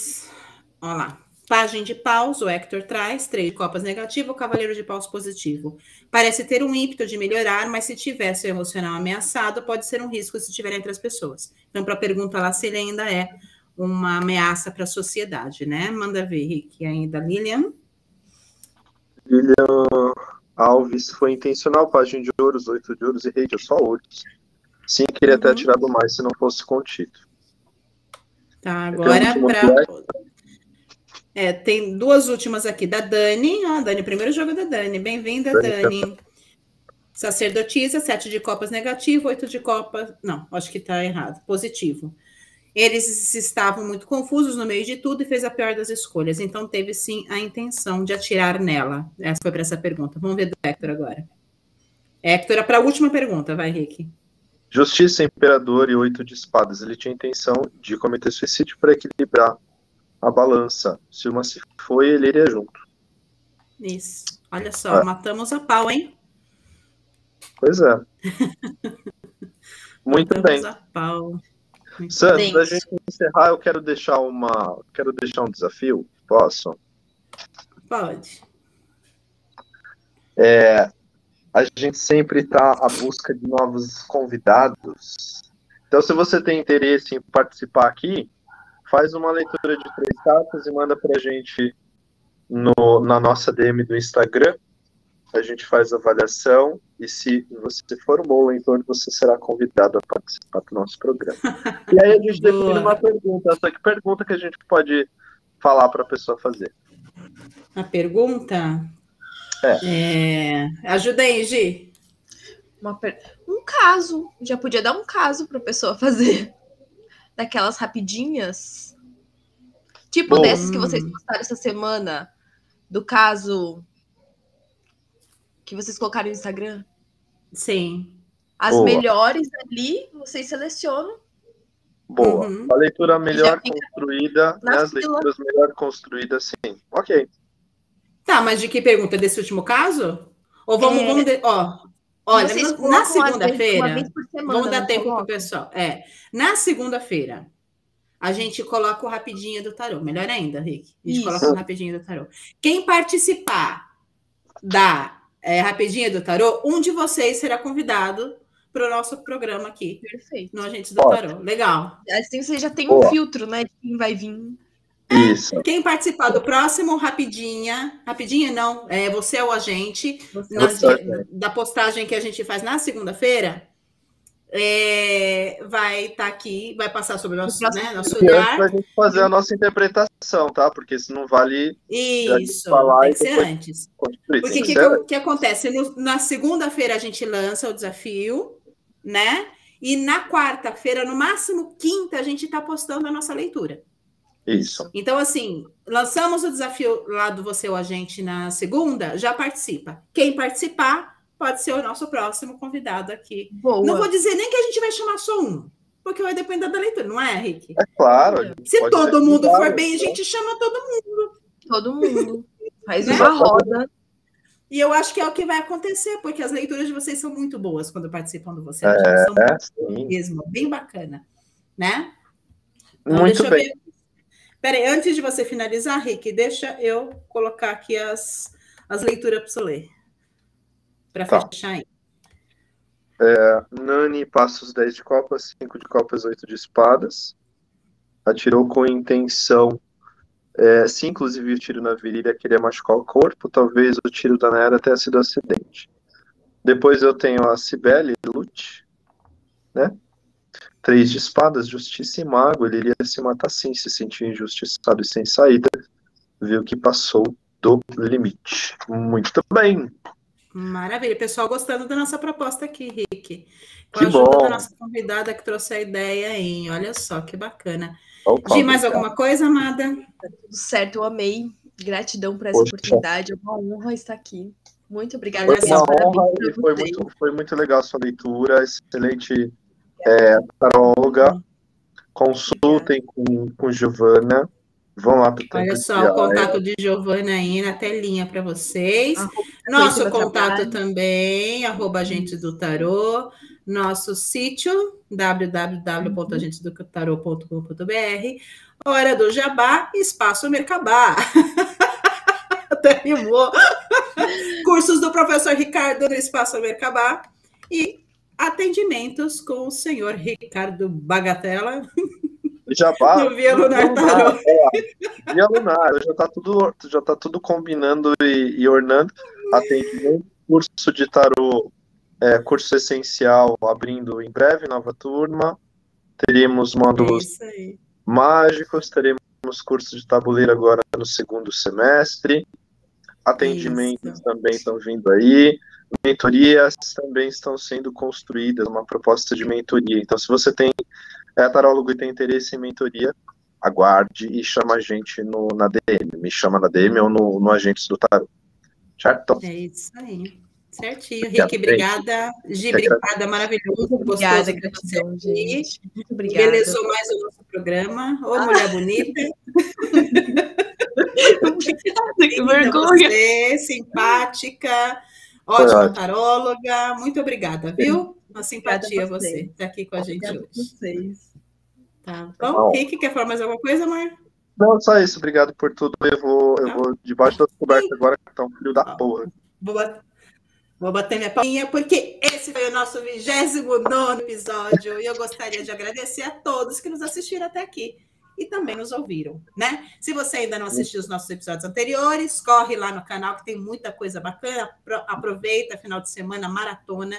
Olha lá. Página de paus, o Hector traz, três de copas negativo, o cavaleiro de paus positivo. Parece ter um ímpeto de melhorar, mas se tiver seu emocional ameaçado, pode ser um risco se estiver entre as pessoas. Então, para a pergunta lá se ele ainda é uma ameaça para a sociedade, né? Manda ver, Rick, ainda. Lilian. William Alves foi intencional, página de ouros, oito de ouros e rei de só ouros. Sim, queria ter Uhum. atirado mais se não fosse contido. Tá, agora para. É, tem duas últimas aqui da Dani. Ó, Dani, primeiro jogo da Dani. Bem-vinda, Dani, Dani. Sacerdotisa, sete de copas negativo, oito de copas. Não, acho que tá errado. Positivo. Eles estavam muito confusos no meio de tudo e fez a pior das escolhas. Então teve sim a intenção de atirar nela. Essa foi para essa pergunta. Vamos ver do Hector agora. Hector, para a última pergunta, vai, Rick. Justiça, imperador e oito de espadas. Ele tinha intenção de cometer suicídio para equilibrar a balança. Se uma se foi, ele iria junto. Isso. Olha só, É. matamos a pau, hein? Pois é. *laughs* Muito matamos bem. a pau. Santos, Bem. pra gente encerrar, eu quero deixar uma. Quero deixar um desafio. Posso? Pode. É, a gente sempre está à busca de novos convidados. Então, se você tem interesse em participar aqui, faz uma leitura de três cartas e manda para a gente no, na nossa DM do Instagram. A gente faz a avaliação e se você for um bom leitor, você será convidado a participar do nosso programa. *laughs* E aí a gente define uma pergunta. Só que pergunta que a gente pode falar para a pessoa fazer. A pergunta. É, Ajuda aí, Gi. Uma per- Um caso. Já podia dar um caso para a pessoa fazer. *laughs* Daquelas rapidinhas. Tipo Bom. dessas que vocês postaram essa semana. Do caso que vocês colocaram no Instagram. Sim. As Boa. melhores ali, vocês selecionam. Boa. Uhum. A leitura melhor construída, né? As leituras melhor construídas, sim. Ok. Tá, mas de que pergunta? Desse último caso? Ou vamos. É... vamos de... Ó, olha, na segunda-feira. Vamos dar tempo para o pessoal. É. Na segunda-feira, a gente coloca o rapidinho do tarô. Melhor ainda, Rick. A gente Isso. coloca o rapidinho do tarô. Quem participar da é, rapidinha do tarô, um de vocês será convidado para o nosso programa aqui. Perfeito. No Agentes do Tarô. Legal. Assim você já tem um filtro, né? De quem vai vir. Isso. Quem participar do próximo, rapidinha, rapidinha não, é, você é o agente na, da postagem que a gente faz na segunda-feira, é, vai estar tá aqui, vai passar sobre o nosso, né, nosso olhar. Para a gente fazer a nossa interpretação, tá? Porque se não vale. Isso, falar tem que ser antes. Porque o que, que, que, acontece? No, na segunda-feira a gente lança o desafio, né? E na quarta-feira, no máximo quinta, a gente está postando a nossa leitura. Isso. Então, assim, lançamos o desafio lá do Você ou a Gente na segunda, já participa. Quem participar pode ser o nosso próximo convidado aqui. Boa. Não vou dizer nem que a gente vai chamar só um, porque vai depender da leitura, não é, Rick? É claro. Se todo mundo for bem, a gente chama todo mundo. Todo mundo. Faz né? uma roda. E eu acho que é o que vai acontecer, porque as leituras de vocês são muito boas quando participam do Você. É, são sim. mesmo, bem bacana, né? Então, muito bem. Peraí, antes de você finalizar, Rick, deixa eu colocar aqui as, as leituras para você ler. Para tá. fechar aí. É, Nani passa os 10 de copas, 5 de copas, 8 de espadas. Atirou com intenção é, se inclusive o tiro na virilha queria machucar o corpo, talvez o tiro da Nera tenha sido acidente. Depois eu tenho a Cibele Lute, né? Três de espadas, justiça e mago. Ele iria se matar sim, se sentir injustiçado e sem saída. Viu que passou do limite. Muito bem. Maravilha. Pessoal, gostando da nossa proposta aqui, Rick. Com que a ajuda bom. da nossa convidada que trouxe a ideia aí. Olha só que bacana. De mais alguma coisa, amada? Tá tudo certo, eu amei. Gratidão por essa Poxa. oportunidade. É uma honra estar aqui. Muito obrigada. Foi uma honra e foi muito, foi muito legal a sua leitura. Excelente é, taróloga. Consultem com, com Giovana. Vão lá para o Olha só o contato de Giovana aí na telinha para vocês. Nosso contato também, arroba agentes do tarô nosso sítio www.agentesdotarô.com.br Hora do Jabá, Espaço Mercabá. *laughs* Até rimou. Cursos do professor Ricardo no Espaço Mercabá e atendimentos com o senhor Ricardo Bagatella. *laughs* Jabá. No *laughs* Via Lunar Tarô. Via Lunar, já está tudo, já tá tudo combinando e, e ornando. Atendimento, curso de tarô é, curso essencial abrindo em breve, nova turma. Teríamos módulos mágicos, teremos curso de tabuleiro agora no segundo semestre. Atendimentos Isso. também estão vindo aí. Mentorias também estão sendo construídas, uma proposta de mentoria. Então, se você tem é tarólogo e tem interesse em mentoria, aguarde e chama a gente no, na DM. Me chama na DM ou no, no Agentes do Tarot. Certo? É isso aí. Certinho, Rick, obrigada. Gi, obrigada, maravilhoso, obrigada, gostoso gente. Muito obrigada. Belezou mais o nosso programa. Ô, ah. mulher bonita. *laughs* que vergonha. Você, simpática, ótima taróloga. Muito obrigada, viu? Uma simpatia você. você estar tá aqui com a gente hoje. Vocês. Tá bom? Rick, quer falar mais alguma coisa, amor? Não, só isso. Obrigado por tudo. Eu vou, eu tá. vou debaixo da coberta agora, que tá um filho da porra. Boa. Vou bater minha palminha, porque esse foi o nosso 29 episódio e eu gostaria de agradecer a todos que nos assistiram até aqui e também nos ouviram, né? Se você ainda não assistiu os nossos episódios anteriores, corre lá no canal que tem muita coisa bacana, aproveita final de semana, maratona.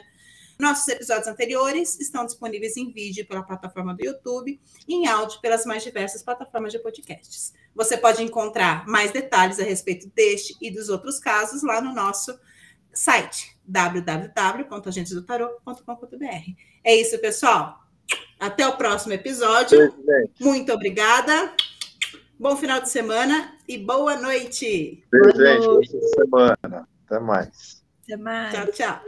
Nossos episódios anteriores estão disponíveis em vídeo pela plataforma do YouTube e em áudio pelas mais diversas plataformas de podcasts. Você pode encontrar mais detalhes a respeito deste e dos outros casos lá no nosso site www.agentesdotarot.com.br. É isso, pessoal. Até o próximo episódio. Muito obrigada. Bom final de semana e boa noite. Beijo, gente. Boa semana. Até mais. Até mais. Tchau, tchau.